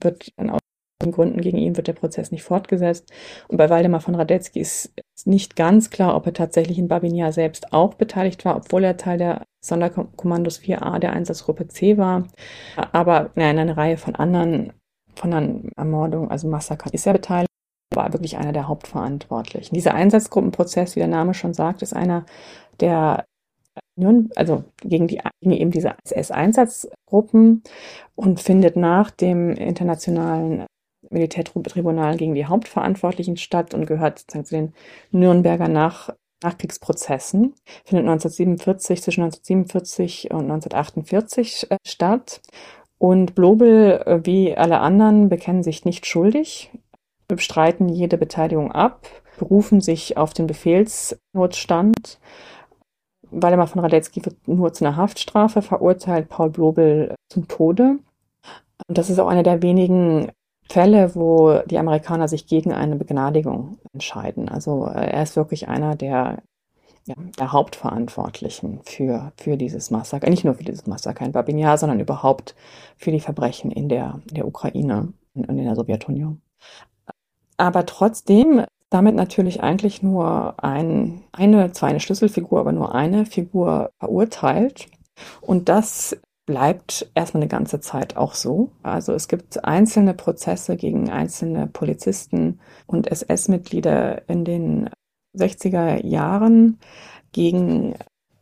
wird aus Gründen gegen ihn wird der Prozess nicht fortgesetzt. Und bei Waldemar von Radetzky ist nicht ganz klar, ob er tatsächlich in Babinja selbst auch beteiligt war, obwohl er Teil der Sonderkommandos 4a der Einsatzgruppe C war. Aber in einer Reihe von anderen, von anderen Ermordungen, also Massakern, ist er beteiligt war wirklich einer der Hauptverantwortlichen. Dieser Einsatzgruppenprozess, wie der Name schon sagt, ist einer der also gegen, die, gegen eben diese SS-Einsatzgruppen und findet nach dem internationalen Militärtribunal gegen die Hauptverantwortlichen statt und gehört sozusagen zu den Nürnberger Nach Nachkriegsprozessen. Findet 1947, zwischen 1947 und 1948 äh, statt. Und Blobel, äh, wie alle anderen, bekennen sich nicht schuldig, bestreiten jede Beteiligung ab, berufen sich auf den Befehlsnotstand. Waldemar von Radetzky wird nur zu einer Haftstrafe verurteilt, Paul Blobel zum Tode. Und das ist auch einer der wenigen Fälle, wo die Amerikaner sich gegen eine Begnadigung entscheiden. Also äh, er ist wirklich einer der, ja, der Hauptverantwortlichen für, für dieses Massaker, nicht nur für dieses Massaker in Babinja, sondern überhaupt für die Verbrechen in der, der Ukraine und in der Sowjetunion. Aber trotzdem damit natürlich eigentlich nur ein, eine, zwar eine Schlüsselfigur, aber nur eine Figur verurteilt. Und das bleibt erstmal eine ganze Zeit auch so. Also es gibt einzelne Prozesse gegen einzelne Polizisten und SS-Mitglieder in den 60er Jahren gegen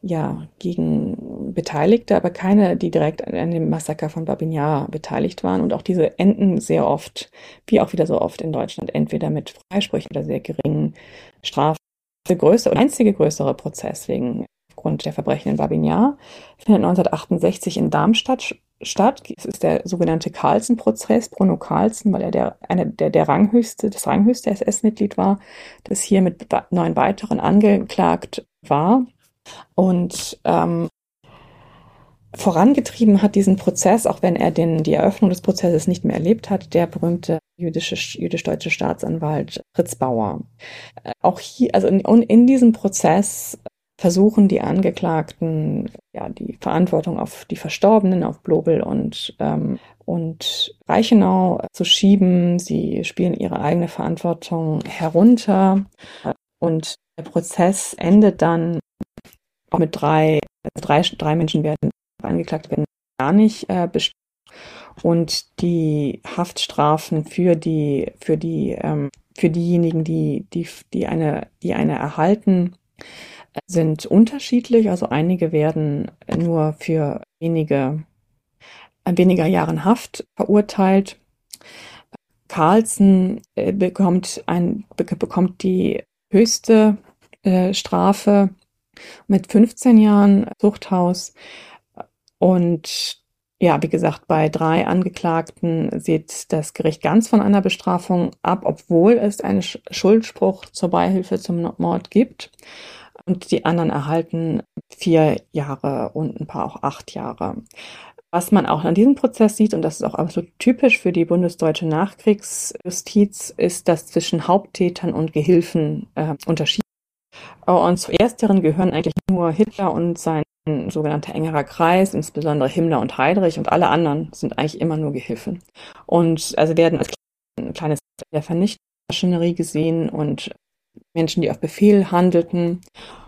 ja, gegen Beteiligte, aber keine, die direkt an dem Massaker von Babinjar beteiligt waren. Und auch diese enden sehr oft, wie auch wieder so oft in Deutschland, entweder mit Freisprüchen oder sehr geringen Strafen. Der einzige größere Prozess wegen aufgrund der Verbrechen in Babinjar findet 1968 in Darmstadt statt. Es ist der sogenannte Carlsen-Prozess, Bruno Carlsen, weil er der, eine, der, der ranghöchste, das ranghöchste SS-Mitglied war, das hier mit neun weiteren angeklagt war. Und ähm, vorangetrieben hat diesen Prozess, auch wenn er den, die Eröffnung des Prozesses nicht mehr erlebt hat, der berühmte jüdisch-deutsche Staatsanwalt Fritz Bauer. Äh, auch hier, also in, in diesem Prozess versuchen die Angeklagten ja die Verantwortung auf die Verstorbenen, auf Blobel und ähm, und Reichenau zu schieben. Sie spielen ihre eigene Verantwortung herunter und der Prozess endet dann auch mit drei, also drei, drei Menschen werden angeklagt werden gar nicht äh, bestimmt. Und die Haftstrafen für die, für die, ähm, für diejenigen, die, die, die eine, die eine erhalten, sind unterschiedlich. Also einige werden nur für wenige, weniger Jahren Haft verurteilt. Carlsen äh, bekommt ein, bekommt die höchste äh, Strafe mit 15 Jahren Zuchthaus. Und ja, wie gesagt, bei drei Angeklagten sieht das Gericht ganz von einer Bestrafung ab, obwohl es einen Schuldspruch zur Beihilfe zum Mord gibt. Und die anderen erhalten vier Jahre und ein paar auch acht Jahre. Was man auch an diesem Prozess sieht, und das ist auch absolut typisch für die bundesdeutsche Nachkriegsjustiz, ist, dass zwischen Haupttätern und Gehilfen äh, unterschieden und zu ersteren gehören eigentlich nur Hitler und sein sogenannter engerer Kreis, insbesondere Himmler und Heydrich und alle anderen sind eigentlich immer nur Gehilfen. Und also werden als kleines der Vernichtungsmaschinerie gesehen und Menschen, die auf Befehl handelten.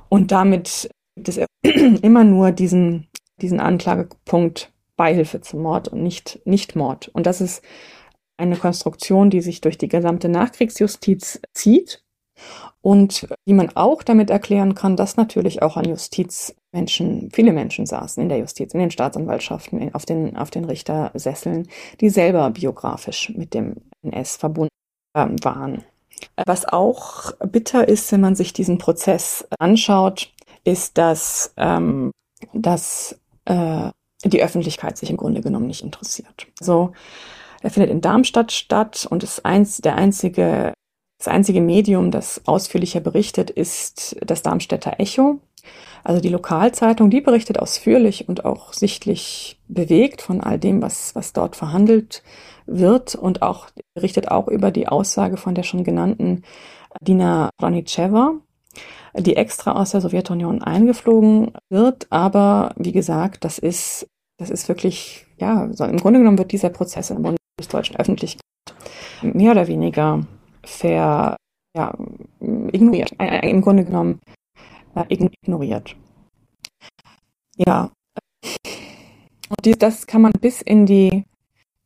Und damit gibt es *clears throat* immer nur diesen, diesen Anklagepunkt Beihilfe zum Mord und nicht, nicht Mord. Und das ist eine Konstruktion, die sich durch die gesamte Nachkriegsjustiz zieht und wie man auch damit erklären kann, dass natürlich auch an Justizmenschen, viele Menschen saßen in der Justiz, in den Staatsanwaltschaften, auf den, auf den Richtersesseln, die selber biografisch mit dem NS verbunden ähm, waren. Was auch bitter ist, wenn man sich diesen Prozess anschaut, ist, dass, ähm, dass äh, die Öffentlichkeit sich im Grunde genommen nicht interessiert. So, er findet in Darmstadt statt und ist eins, der einzige das einzige Medium, das ausführlicher berichtet, ist das Darmstädter Echo. Also die Lokalzeitung, die berichtet ausführlich und auch sichtlich bewegt von all dem, was, was dort verhandelt wird und auch berichtet auch über die Aussage von der schon genannten Dina Branicheva, die extra aus der Sowjetunion eingeflogen wird. Aber wie gesagt, das ist das ist wirklich, ja, so im Grunde genommen wird dieser Prozess in der bundesdeutschen Öffentlichkeit mehr oder weniger ver, ja, ignoriert, äh, äh, im Grunde genommen äh, ignoriert. Ja, und das kann man bis in die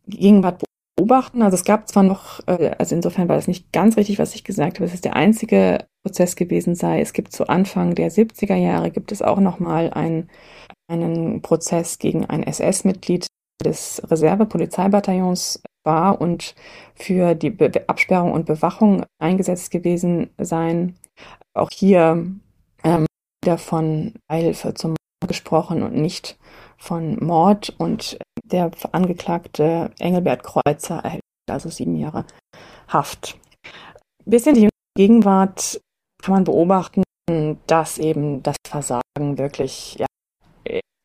Gegenwart beobachten. Also es gab zwar noch, also insofern war das nicht ganz richtig, was ich gesagt habe, es ist der einzige Prozess gewesen sei. Es gibt zu Anfang der 70er Jahre gibt es auch noch mal einen, einen Prozess gegen ein SS-Mitglied des Reserve-Polizeibataillons war und für die Be Absperrung und Bewachung eingesetzt gewesen sein. Auch hier ähm, wieder von Beihilfe zum gesprochen und nicht von Mord und der Angeklagte Engelbert Kreuzer erhält also sieben Jahre Haft. Bis in die Gegenwart kann man beobachten, dass eben das Versagen wirklich ja,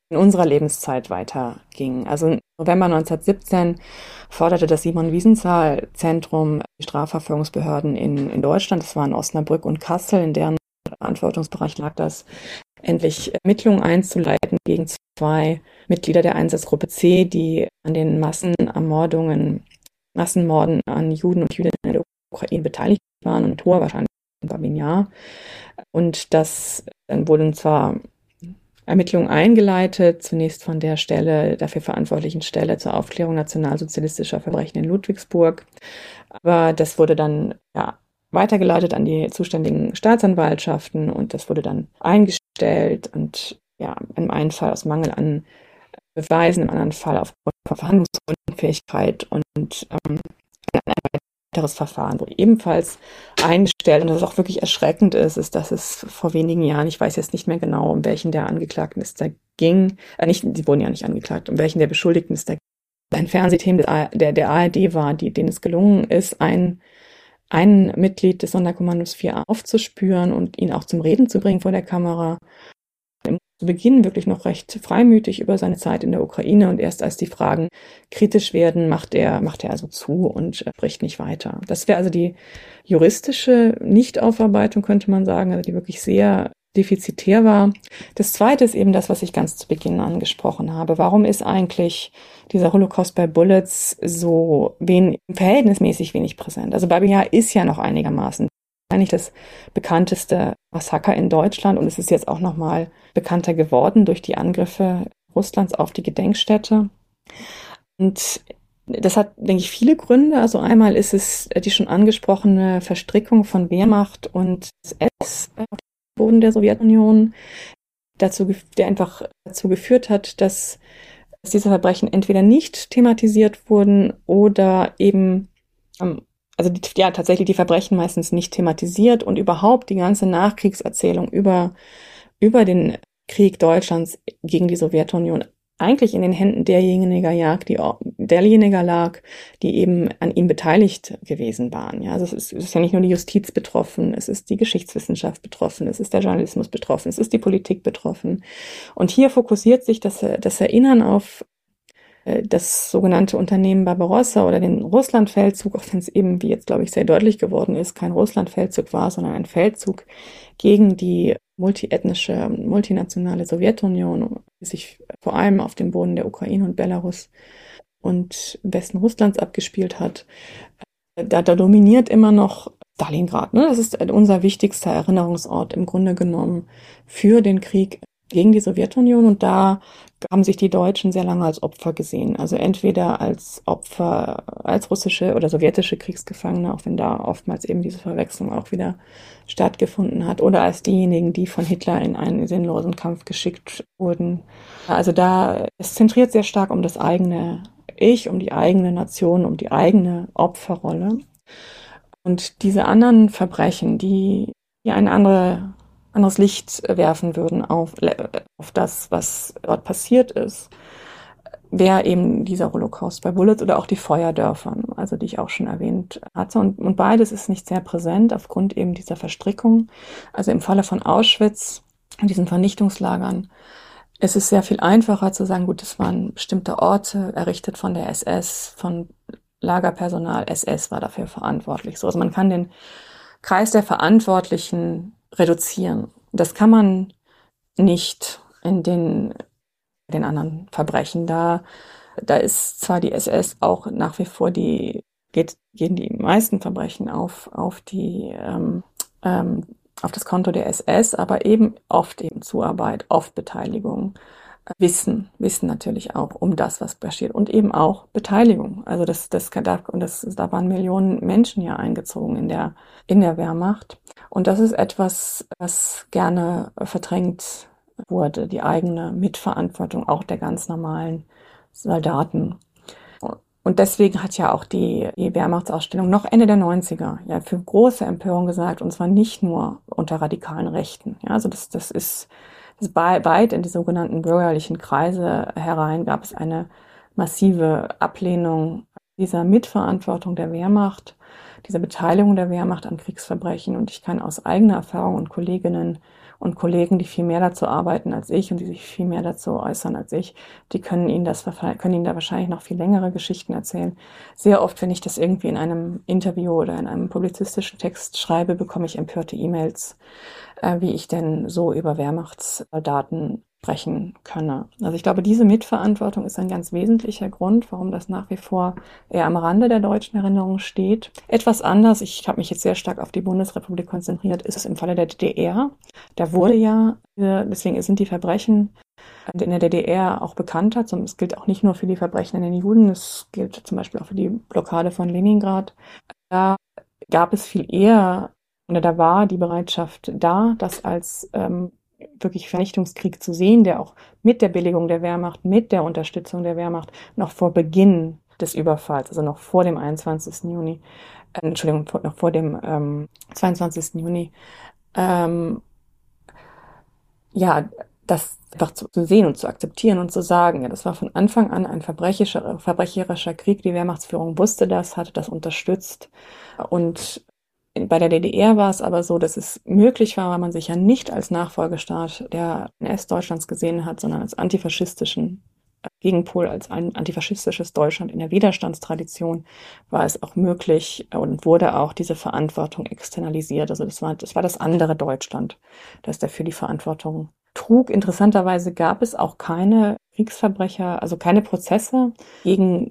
in unserer Lebenszeit weiterging. Also im November 1917 forderte das Simon-Wiesenthal-Zentrum die Strafverfolgungsbehörden in, in Deutschland, das waren Osnabrück und Kassel, in deren Verantwortungsbereich lag das, endlich Ermittlungen einzuleiten gegen zwei Mitglieder der Einsatzgruppe C, die an den Massenermordungen, Massenmorden an Juden und Jüdinnen in der Ukraine beteiligt waren und hoher wahrscheinlich in Babinjar. Und das dann wurden zwar Ermittlungen eingeleitet, zunächst von der Stelle, dafür verantwortlichen Stelle zur Aufklärung nationalsozialistischer Verbrechen in Ludwigsburg. Aber das wurde dann ja, weitergeleitet an die zuständigen Staatsanwaltschaften und das wurde dann eingestellt und ja, im einen Fall aus Mangel an Beweisen, im anderen Fall aufgrund von Verhandlungsunfähigkeit und ähm, ein weiteres Verfahren ebenfalls eingestellt und das auch wirklich erschreckend ist, ist, dass es vor wenigen Jahren, ich weiß jetzt nicht mehr genau, um welchen der Angeklagten es da ging, äh, nicht, die wurden ja nicht angeklagt, um welchen der Beschuldigten es da ging, ein Fernsehteam der, der ARD war, die, denen es gelungen ist, ein ein Mitglied des Sonderkommandos 4a aufzuspüren und ihn auch zum Reden zu bringen vor der Kamera. Zu Beginn wirklich noch recht freimütig über seine Zeit in der Ukraine und erst als die Fragen kritisch werden, macht er, macht er also zu und spricht nicht weiter. Das wäre also die juristische Nichtaufarbeitung, könnte man sagen, also die wirklich sehr defizitär war. Das zweite ist eben das, was ich ganz zu Beginn angesprochen habe. Warum ist eigentlich dieser Holocaust bei Bullets so wen verhältnismäßig wenig präsent? Also Babia ist ja noch einigermaßen eigentlich das bekannteste Massaker in Deutschland und es ist jetzt auch nochmal bekannter geworden durch die Angriffe Russlands auf die Gedenkstätte. Und das hat, denke ich, viele Gründe. Also einmal ist es die schon angesprochene Verstrickung von Wehrmacht und SS Boden der Sowjetunion, dazu, der einfach dazu geführt hat, dass, dass diese Verbrechen entweder nicht thematisiert wurden oder eben, also die, ja, tatsächlich die Verbrechen meistens nicht thematisiert und überhaupt die ganze Nachkriegserzählung über, über den Krieg Deutschlands gegen die Sowjetunion eigentlich in den Händen derjenigen lag, die, derjenigen lag, die eben an ihm beteiligt gewesen waren. Ja, also es ist, es ist ja nicht nur die Justiz betroffen, es ist die Geschichtswissenschaft betroffen, es ist der Journalismus betroffen, es ist die Politik betroffen. Und hier fokussiert sich das, das Erinnern auf das sogenannte Unternehmen Barbarossa oder den Russlandfeldzug, auch wenn es eben, wie jetzt glaube ich sehr deutlich geworden ist, kein Russlandfeldzug war, sondern ein Feldzug gegen die multiethnische, multinationale Sowjetunion, die sich vor allem auf dem Boden der Ukraine und Belarus und Westen Russlands abgespielt hat. Da, da dominiert immer noch Stalingrad. Ne? Das ist unser wichtigster Erinnerungsort im Grunde genommen für den Krieg gegen die Sowjetunion. Und da haben sich die Deutschen sehr lange als Opfer gesehen. Also entweder als Opfer, als russische oder sowjetische Kriegsgefangene, auch wenn da oftmals eben diese Verwechslung auch wieder stattgefunden hat, oder als diejenigen, die von Hitler in einen sinnlosen Kampf geschickt wurden. Also da, es zentriert sehr stark um das eigene Ich, um die eigene Nation, um die eigene Opferrolle. Und diese anderen Verbrechen, die, die eine andere anderes Licht werfen würden auf, auf das, was dort passiert ist, wäre eben dieser Holocaust bei Bullets oder auch die Feuerdörfer, also die ich auch schon erwähnt hatte. Und, und beides ist nicht sehr präsent aufgrund eben dieser Verstrickung. Also im Falle von Auschwitz, diesen Vernichtungslagern, es ist sehr viel einfacher zu sagen, gut, es waren bestimmte Orte errichtet von der SS, von Lagerpersonal, SS war dafür verantwortlich. So, also man kann den Kreis der Verantwortlichen reduzieren. Das kann man nicht in den den anderen Verbrechen. Da, da ist zwar die SS auch nach wie vor die, geht, gehen die meisten Verbrechen auf, auf die, ähm, ähm, auf das Konto der SS, aber eben oft eben Zuarbeit, oft Beteiligung. Wissen, Wissen natürlich auch um das, was passiert und eben auch Beteiligung. Also das, das, und das, da waren Millionen Menschen ja eingezogen in der, in der Wehrmacht. Und das ist etwas, was gerne verdrängt wurde, die eigene Mitverantwortung auch der ganz normalen Soldaten. Und deswegen hat ja auch die, die Wehrmachtsausstellung noch Ende der 90er ja für große Empörung gesagt, und zwar nicht nur unter radikalen Rechten. Ja, also das, das ist weit in die sogenannten bürgerlichen Kreise herein gab es eine massive Ablehnung dieser Mitverantwortung der Wehrmacht, dieser Beteiligung der Wehrmacht an Kriegsverbrechen. Und ich kann aus eigener Erfahrung und Kolleginnen und Kollegen, die viel mehr dazu arbeiten als ich und die sich viel mehr dazu äußern als ich, die können Ihnen das, können Ihnen da wahrscheinlich noch viel längere Geschichten erzählen. Sehr oft, wenn ich das irgendwie in einem Interview oder in einem publizistischen Text schreibe, bekomme ich empörte E-Mails, wie ich denn so über Wehrmachtsdaten sprechen könne. Also ich glaube, diese Mitverantwortung ist ein ganz wesentlicher Grund, warum das nach wie vor eher am Rande der deutschen Erinnerung steht. Etwas anders, ich habe mich jetzt sehr stark auf die Bundesrepublik konzentriert, ist es im Falle der DDR. Da wurde ja, deswegen sind die Verbrechen in der DDR auch bekannter. Es gilt auch nicht nur für die Verbrechen an den Juden, es gilt zum Beispiel auch für die Blockade von Leningrad. Da gab es viel eher, oder da war die Bereitschaft da, das als ähm, wirklich Vernichtungskrieg zu sehen, der auch mit der Billigung der Wehrmacht, mit der Unterstützung der Wehrmacht noch vor Beginn des Überfalls, also noch vor dem 21. Juni, äh, Entschuldigung, noch vor dem ähm, 22. Juni, ähm, ja, das einfach zu, zu, sehen und zu akzeptieren und zu sagen, ja, das war von Anfang an ein verbrecherischer, verbrecherischer Krieg. Die Wehrmachtsführung wusste das, hatte das unterstützt und bei der DDR war es aber so, dass es möglich war, weil man sich ja nicht als Nachfolgestaat der NS-Deutschlands gesehen hat, sondern als antifaschistischen äh, Gegenpol, als ein antifaschistisches Deutschland in der Widerstandstradition, war es auch möglich äh, und wurde auch diese Verantwortung externalisiert. Also das war, das war das andere Deutschland, das dafür die Verantwortung trug. Interessanterweise gab es auch keine Kriegsverbrecher, also keine Prozesse gegen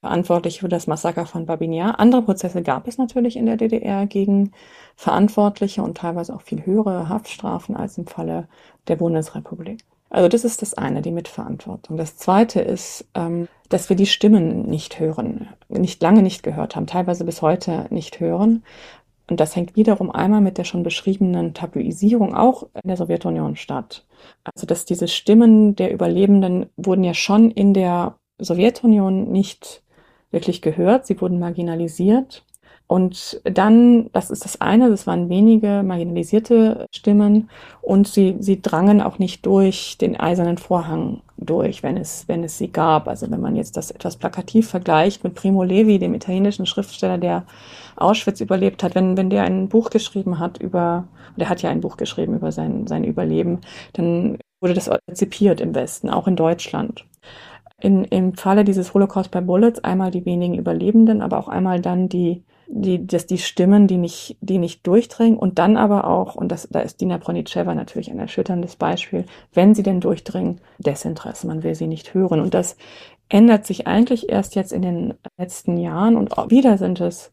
verantwortlich für das Massaker von Babinjar. Andere Prozesse gab es natürlich in der DDR gegen Verantwortliche und teilweise auch viel höhere Haftstrafen als im Falle der Bundesrepublik. Also das ist das eine, die Mitverantwortung. Das zweite ist, ähm, dass wir die Stimmen nicht hören, nicht lange nicht gehört haben, teilweise bis heute nicht hören. Und das hängt wiederum einmal mit der schon beschriebenen Tabuisierung auch in der Sowjetunion statt. Also dass diese Stimmen der Überlebenden wurden ja schon in der Sowjetunion nicht wirklich gehört. Sie wurden marginalisiert. Und dann, das ist das eine, das waren wenige marginalisierte Stimmen und sie, sie drangen auch nicht durch den eisernen Vorhang durch, wenn es, wenn es sie gab. Also wenn man jetzt das etwas plakativ vergleicht mit Primo Levi, dem italienischen Schriftsteller, der Auschwitz überlebt hat, wenn, wenn der ein Buch geschrieben hat über, der hat ja ein Buch geschrieben über sein, sein Überleben, dann wurde das rezipiert im Westen, auch in Deutschland in, im Falle dieses Holocaust by Bullets einmal die wenigen Überlebenden, aber auch einmal dann die, die, das, die Stimmen, die nicht, die nicht durchdringen und dann aber auch, und das, da ist Dina Pronitscheva natürlich ein erschütterndes Beispiel, wenn sie denn durchdringen, Desinteresse, man will sie nicht hören. Und das ändert sich eigentlich erst jetzt in den letzten Jahren und wieder sind es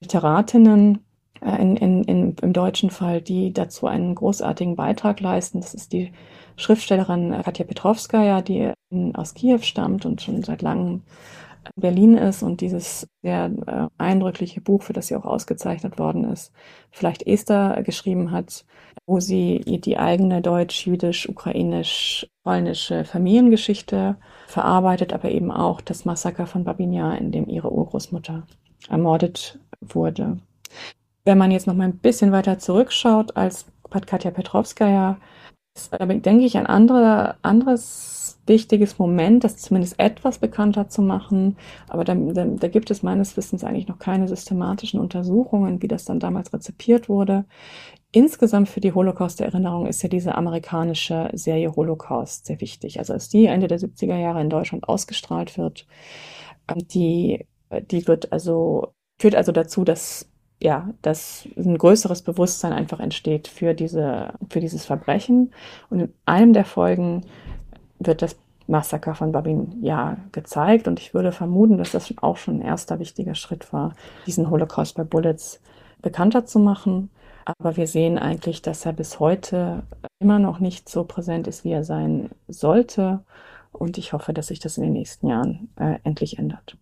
Literatinnen, äh, in, in, in, im deutschen Fall, die dazu einen großartigen Beitrag leisten. Das ist die Schriftstellerin Katja Petrovskaya, die aus Kiew stammt und schon seit langem in Berlin ist und dieses sehr äh, eindrückliche Buch, für das sie auch ausgezeichnet worden ist, vielleicht Esther geschrieben hat, wo sie die eigene deutsch, jüdisch, ukrainisch, polnische Familiengeschichte verarbeitet, aber eben auch das Massaker von Babinja, in dem ihre Urgroßmutter ermordet wurde. Wenn man jetzt noch mal ein bisschen weiter zurückschaut als Katja Petrovskaya, denke ich, ein anderer, anderes wichtiges Moment, das zumindest etwas bekannter zu machen. Aber da, da, da gibt es meines Wissens eigentlich noch keine systematischen Untersuchungen, wie das dann damals rezipiert wurde. Insgesamt für die Holocaust-Erinnerung ist ja diese amerikanische Serie Holocaust sehr wichtig. Also als die Ende der 70er Jahre in Deutschland ausgestrahlt wird, ähm, die, die wird also, führt also dazu, dass ja, dass ein größeres Bewusstsein einfach entsteht für diese, für dieses Verbrechen. Und in einem der Folgen wird das Massaker von Babin ja gezeigt. Und ich würde vermuten, dass das auch schon ein erster wichtiger Schritt war, diesen Holocaust bei Bullets bekannter zu machen. Aber wir sehen eigentlich, dass er bis heute immer noch nicht so präsent ist, wie er sein sollte. Und ich hoffe, dass sich das in den nächsten Jahren äh, endlich ändert.